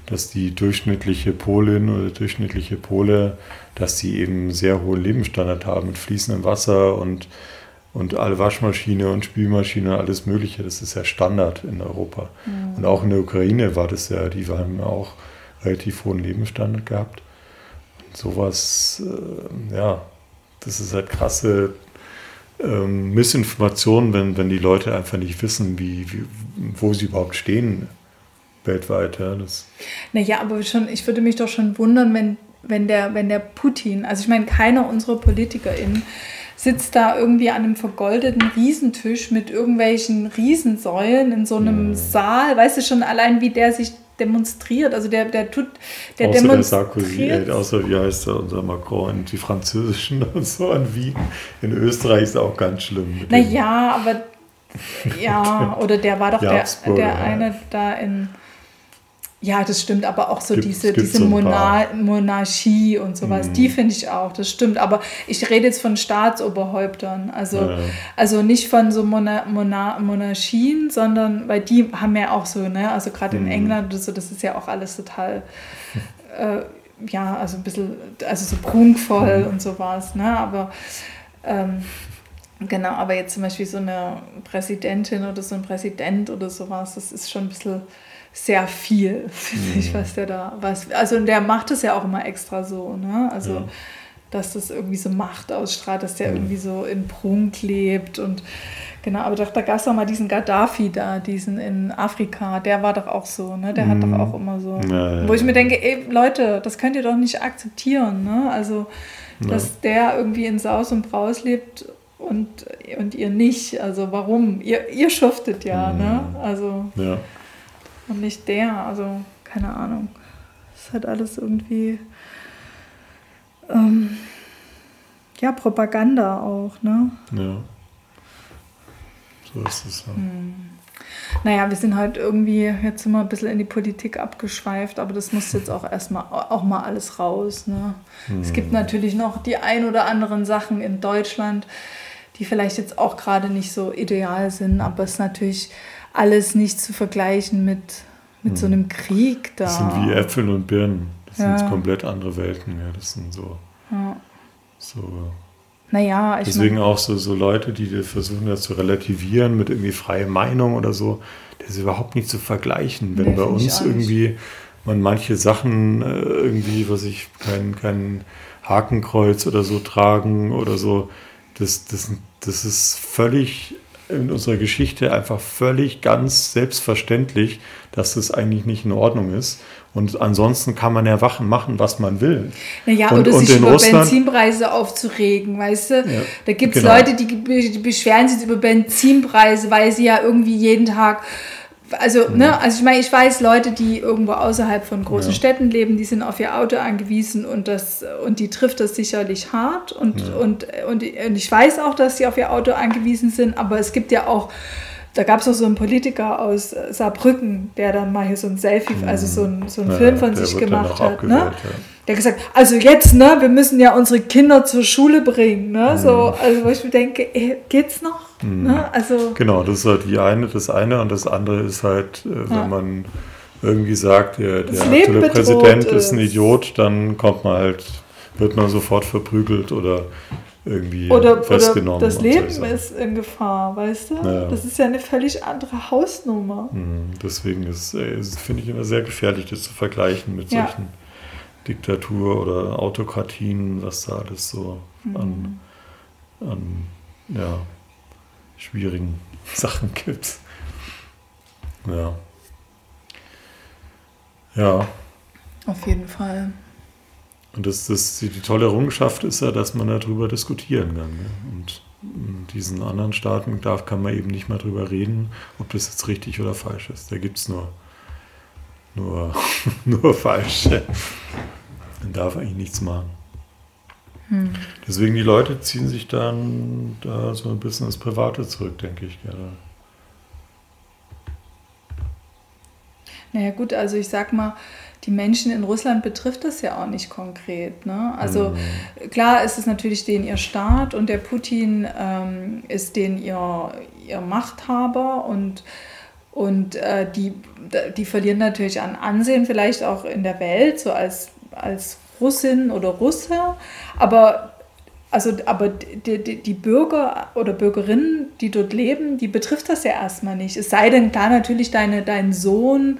dass die durchschnittliche Polin oder durchschnittliche Pole, dass die eben sehr hohen Lebensstandard haben mit fließendem Wasser und, und alle Waschmaschine und Spülmaschine, alles Mögliche. Das ist ja Standard in Europa. Und auch in der Ukraine war das ja, die ja auch relativ hohen Lebensstandard gehabt. Und sowas, äh, ja, das ist halt krasse ähm, Missinformation, wenn, wenn die Leute einfach nicht wissen, wie, wie, wo sie überhaupt stehen weltweit. Ja, das, Naja, aber schon, ich würde mich doch schon wundern, wenn, wenn, der, wenn der Putin, also ich meine, keiner unserer PolitikerInnen sitzt da irgendwie an einem vergoldeten Riesentisch mit irgendwelchen Riesensäulen in so einem Mhm. Saal. Weißt du schon allein, wie der sich demonstriert? Also der, der tut, der außer der Sarkozy, demonstriert. äh, außer wie heißt der, unser Macron und die Französischen [LAUGHS] und so an Wien. In Österreich ist auch ganz schlimm. Naja, aber ja, [LAUGHS] oder der war doch der, der eine da in. Ja, das stimmt, aber auch so Gibt- diese, diese so Monar. Monarchie und sowas, Mhm. die finde ich auch, das stimmt. Aber ich rede jetzt von Staatsoberhäuptern, also, Ja. also nicht von so Mona Mona Monarchien, sondern, weil die haben ja auch so, ne, also gerade in Mhm. England oder so, das ist ja auch alles total, äh, ja, also ein bisschen, also so prunkvoll Mhm. und sowas, ne, aber ähm, Genau, aber jetzt zum Beispiel so eine Präsidentin oder so ein Präsident oder sowas, das ist schon ein bisschen sehr viel, finde ich, Mhm. was der da, was, also der macht es ja auch immer extra so, ne? Also, Ja. dass das irgendwie so Macht ausstrahlt, dass der Mhm. irgendwie so in Prunk lebt und genau, aber doch, da gab es doch mal diesen Gaddafi da, diesen in Afrika, der war doch auch so, ne? Der hat Mhm. doch auch immer so, Ja, ja, wo ich mir ja. denke, ey, Leute, das könnt ihr doch nicht akzeptieren, ne? Also, Ja. dass der irgendwie in Saus und Braus lebt und, und ihr nicht. Also warum? Ihr, ihr schuftet ja, Mhm. ne? Also Ja. Und nicht der. Also keine Ahnung. Das hat alles irgendwie ähm, ja Propaganda auch, ne? ja. So ist es. Ja. Hm. Naja, wir sind halt irgendwie jetzt immer ein bisschen in die Politik abgeschweift, aber das muss jetzt auch erstmal auch mal alles raus. Ne? Es gibt natürlich noch die ein oder anderen Sachen in Deutschland, die vielleicht jetzt auch gerade nicht so ideal sind, aber es ist natürlich alles nicht zu vergleichen mit, mit so einem Krieg da. Das sind wie Äpfel und Birnen. Das sind Ja. jetzt komplett andere Welten. Ja. Das sind so, ja. so Naja, ich Deswegen auch so, so Leute, die versuchen, das zu relativieren mit irgendwie freie Meinung oder so, das ist überhaupt nicht zu vergleichen. Wenn Nee, bei uns irgendwie man manche Sachen äh, irgendwie, was ich, kein, kein Hakenkreuz oder so tragen oder so, das, das, das ist völlig in unserer Geschichte einfach völlig ganz selbstverständlich, dass das eigentlich nicht in Ordnung ist. Und ansonsten kann man ja Wachen machen, was man will. naja, und- oder und sich über Russland- Benzinpreise aufzuregen, weißt du? Ja, Da gibt es genau. Leute, die, die beschweren sich über Benzinpreise, weil sie ja irgendwie jeden Tag. Also, Mhm. ne, also ich meine, ich weiß Leute, die irgendwo außerhalb von großen Ja. Städten leben, die sind auf ihr Auto angewiesen und das und die trifft das sicherlich hart und, Ja. und, und, und ich weiß auch, dass sie auf ihr Auto angewiesen sind, aber es gibt ja auch, da gab es auch so einen Politiker aus Saarbrücken, der dann mal hier so ein Selfie, also so ein, so einen Ja, Film von sich gemacht hat. Ne? ja. Der hat gesagt, also jetzt, ne, wir müssen ja unsere Kinder zur Schule bringen, ne, so, Mhm. also wo ich mir denke, ey, geht's noch, ne, also, Genau, das ist halt die eine, das eine und das andere ist halt, äh, wenn Ja. man irgendwie sagt, der, Das der aktuelle Präsident ist ein. Idiot, dann kommt man halt, wird man sofort verprügelt oder irgendwie oder, oder festgenommen. das und solche Leben Sachen. ist in Gefahr, weißt du, Ja. das ist ja eine völlig andere Hausnummer. Mhm, Deswegen äh, ist finde ich immer sehr gefährlich, das zu vergleichen mit Ja. solchen Diktatur- oder Autokratien, was da alles so Mhm. an, an ja, schwierigen [LAUGHS] Sachen gibt. Ja. Ja, Auf jeden Fall. Und das, das, die, die tolle Errungenschaft ist ja, dass man darüber diskutieren kann. Ne? Und in diesen anderen Staaten darf, kann man eben nicht mal drüber reden, ob das jetzt richtig oder falsch ist. Da gibt es nur, nur, [LAUGHS] nur falsche. Man darf eigentlich nichts machen. Hm. Deswegen die Leute ziehen sich dann da so ein bisschen ins Private zurück, denke ich gerne. Naja gut, also ich sag mal, die Menschen in Russland betrifft das ja auch nicht konkret. Ne? Also mhm. klar ist es natürlich denen ihr Staat und der Putin ähm, ist denen ihr, ihr Machthaber und, und äh, die, die verlieren natürlich an Ansehen vielleicht auch in der Welt, so als, als Russin oder Russe. Aber also, aber die, die, die, Bürger oder Bürgerinnen, die dort leben, die betrifft das ja erstmal nicht. Es sei denn, klar, natürlich deine, dein Sohn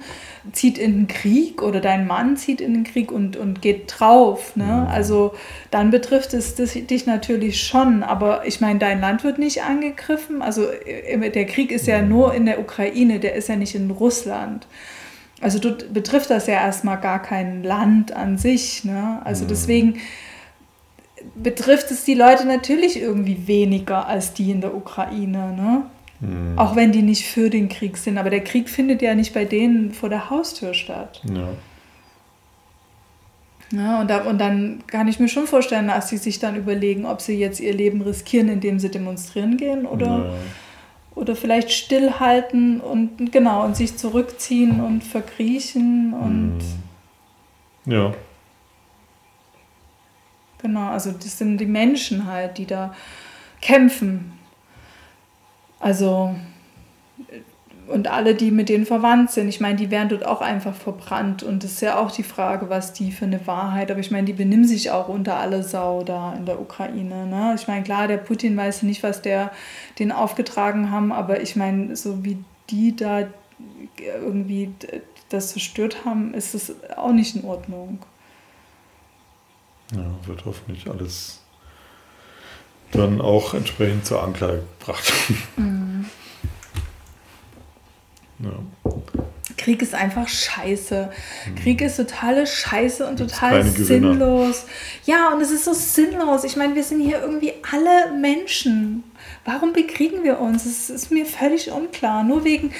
zieht in den Krieg oder dein Mann zieht in den Krieg und, und geht drauf. Ne? Also dann betrifft es das, dich natürlich schon. Aber ich meine, dein Land wird nicht angegriffen. Also äh, der Krieg ist ja nur in der Ukraine, der ist ja nicht in Russland. Also dort betrifft das ja erstmal gar kein Land an sich. Ne? Also mhm. deswegen betrifft es die Leute natürlich irgendwie weniger als die in der Ukraine. Ne? Mhm. Auch wenn die nicht für den Krieg sind. Aber der Krieg findet ja nicht bei denen vor der Haustür statt. Ja. Ja, und, da, und dann kann ich mir schon vorstellen, dass sie sich dann überlegen, ob sie jetzt ihr Leben riskieren, indem sie demonstrieren gehen oder, ja. Oder vielleicht stillhalten und genau und sich zurückziehen und verkriechen und mhm. ja. Genau, also das sind die Menschen halt, die da kämpfen. Also und alle, die mit denen verwandt sind, ich meine, die werden dort auch einfach verbrannt. Und das ist ja auch die Frage, was die für eine Wahrheit. Aber ich meine, die benimm sich auch unter alle Sau da in der Ukraine. Ne? Ich meine, klar, der Putin weiß nicht, was der den aufgetragen haben, aber ich meine, so wie die da irgendwie das zerstört haben, ist es auch nicht in Ordnung. Ja, wird hoffentlich alles dann auch entsprechend zur Anklage gebracht. Mhm. Ja. Krieg ist einfach scheiße. Mhm. Krieg ist totale Scheiße und total sinnlos. Ja, und es ist so sinnlos. Ich meine, wir sind hier irgendwie alle Menschen. Warum bekriegen wir uns? Es ist mir völlig unklar. Nur wegen,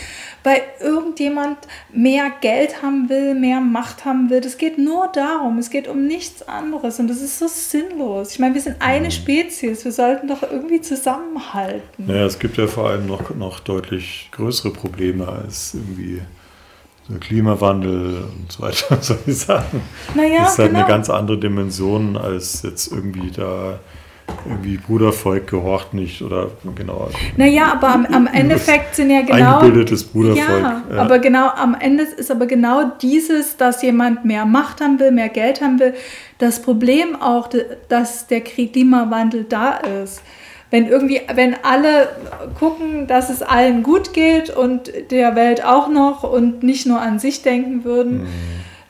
weil irgendjemand mehr Geld haben will, mehr Macht haben will. Es geht nur darum. Es geht um nichts anderes. Und das ist so sinnlos. Ich meine, wir sind eine mhm. Spezies. Wir sollten doch irgendwie zusammenhalten. Naja, es gibt ja vor allem noch, noch deutlich größere Probleme als irgendwie der Klimawandel und so weiter, [LAUGHS] solche Sachen. Naja, das ist halt genau. eine ganz andere Dimension als jetzt irgendwie da irgendwie Brudervolk gehorcht nicht oder genau. Naja, aber am, am [LAUGHS] Endeffekt sind ja genau. Eingebildetes Brudervolk. Ja, ja, aber genau, am Ende ist aber genau dieses, dass jemand mehr Macht haben will, mehr Geld haben will, das Problem auch, dass der Klimawandel da ist wenn irgendwie, wenn alle gucken, dass es allen gut geht und der Welt auch noch und nicht nur an sich denken würden, mhm.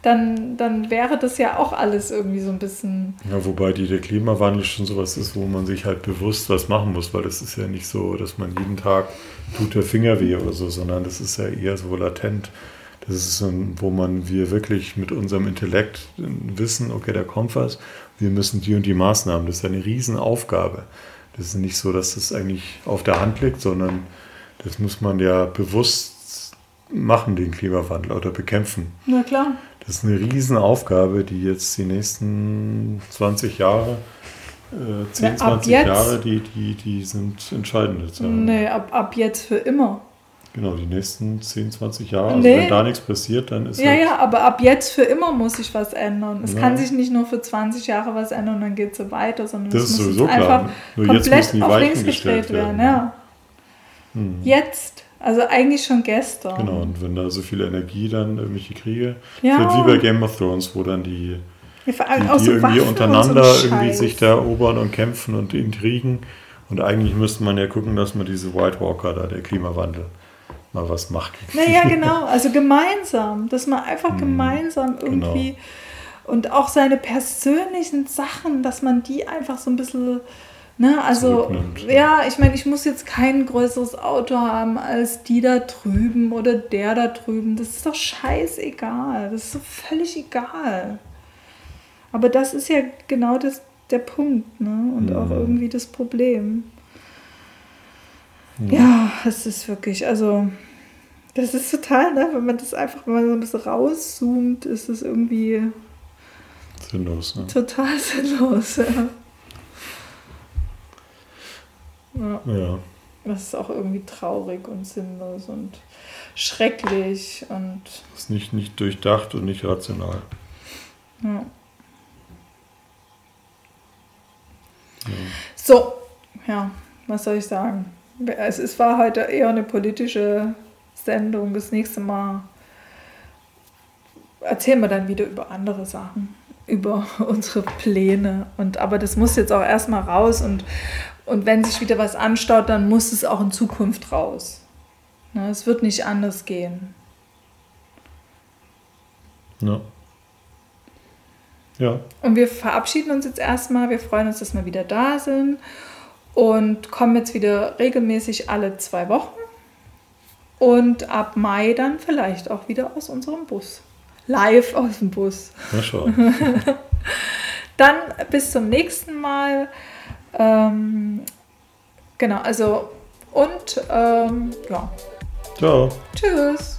Dann, dann wäre das ja auch alles irgendwie so ein bisschen. Ja, wobei die, der Klimawandel schon sowas ist, wo man sich halt bewusst was machen muss, weil es ist ja nicht so, dass man jeden Tag tut der Finger weh oder so, sondern das ist ja eher so latent. Das ist so, wo man wir wirklich mit unserem Intellekt wissen, okay, da kommt was, wir müssen die und die Maßnahmen. Das ist eine Riesenaufgabe. Das ist nicht so, dass das eigentlich auf der Hand liegt, sondern das muss man ja bewusst machen, den Klimawandel oder bekämpfen. Na klar. Das ist eine Riesenaufgabe, die jetzt die nächsten 20 Jahre, äh, 10, ja, 20 jetzt, Jahre, die, die, die sind entscheidend. Nee, ab, ab jetzt für immer. Genau, die nächsten 10, 20 Jahre. Also nee. wenn da nichts passiert, dann ist Ja, halt ja, aber ab jetzt für immer muss sich was ändern. Es ja. kann sich nicht nur für 20 Jahre was ändern und dann geht es so weiter, sondern das es muss einfach nur komplett auf links gedreht werden. Ja. Hm. Jetzt. Also eigentlich schon gestern. Genau, und wenn da so viel Energie dann irgendwelche Kriege, ja. wird wie bei Game of Thrones, wo dann die, die, die, die irgendwie untereinander so irgendwie sich da erobern und kämpfen und intrigen. Und eigentlich müsste man ja gucken, dass man diese White Walker da, der Klimawandel, mal was macht. Naja, [LAUGHS] genau. Also gemeinsam, dass man einfach hm, gemeinsam irgendwie genau. und auch seine persönlichen Sachen, dass man die einfach so ein bisschen. Ne, also, ja, ich meine, ich muss jetzt kein größeres Auto haben als die da drüben oder der da drüben. Das ist doch scheißegal. Das ist so völlig egal. Aber das ist ja genau das, der Punkt, ne? Und Mhm. auch irgendwie das Problem. Ja, es ist wirklich, also, das ist total, ne? Wenn man das einfach, wenn man so ein bisschen rauszoomt, ist es irgendwie Sinnlos, ne? total [LAUGHS] sinnlos. Ja. Ja, Ja. das ist auch irgendwie traurig und sinnlos und schrecklich und Ist nicht, nicht durchdacht und nicht rational. ja. So, ja, was soll ich sagen? Es ist, war heute eher eine politische Sendung. Das nächste Mal erzählen wir dann wieder über andere Sachen, über [LAUGHS] unsere Pläne. Und, aber das muss jetzt auch erstmal raus und, und wenn sich wieder was anstaut, dann muss es auch in Zukunft raus. Ne, es wird nicht anders gehen. Ja. Ja. Und wir verabschieden uns jetzt erstmal. Wir freuen uns, dass wir wieder da sind und kommen jetzt wieder regelmäßig alle zwei Wochen. Und ab Mai dann vielleicht auch wieder aus unserem Bus. Live aus dem Bus. Mal schauen. [LAUGHS] Dann bis zum nächsten Mal. Ähm, genau, also und ähm, ja, Ciao. tschüss.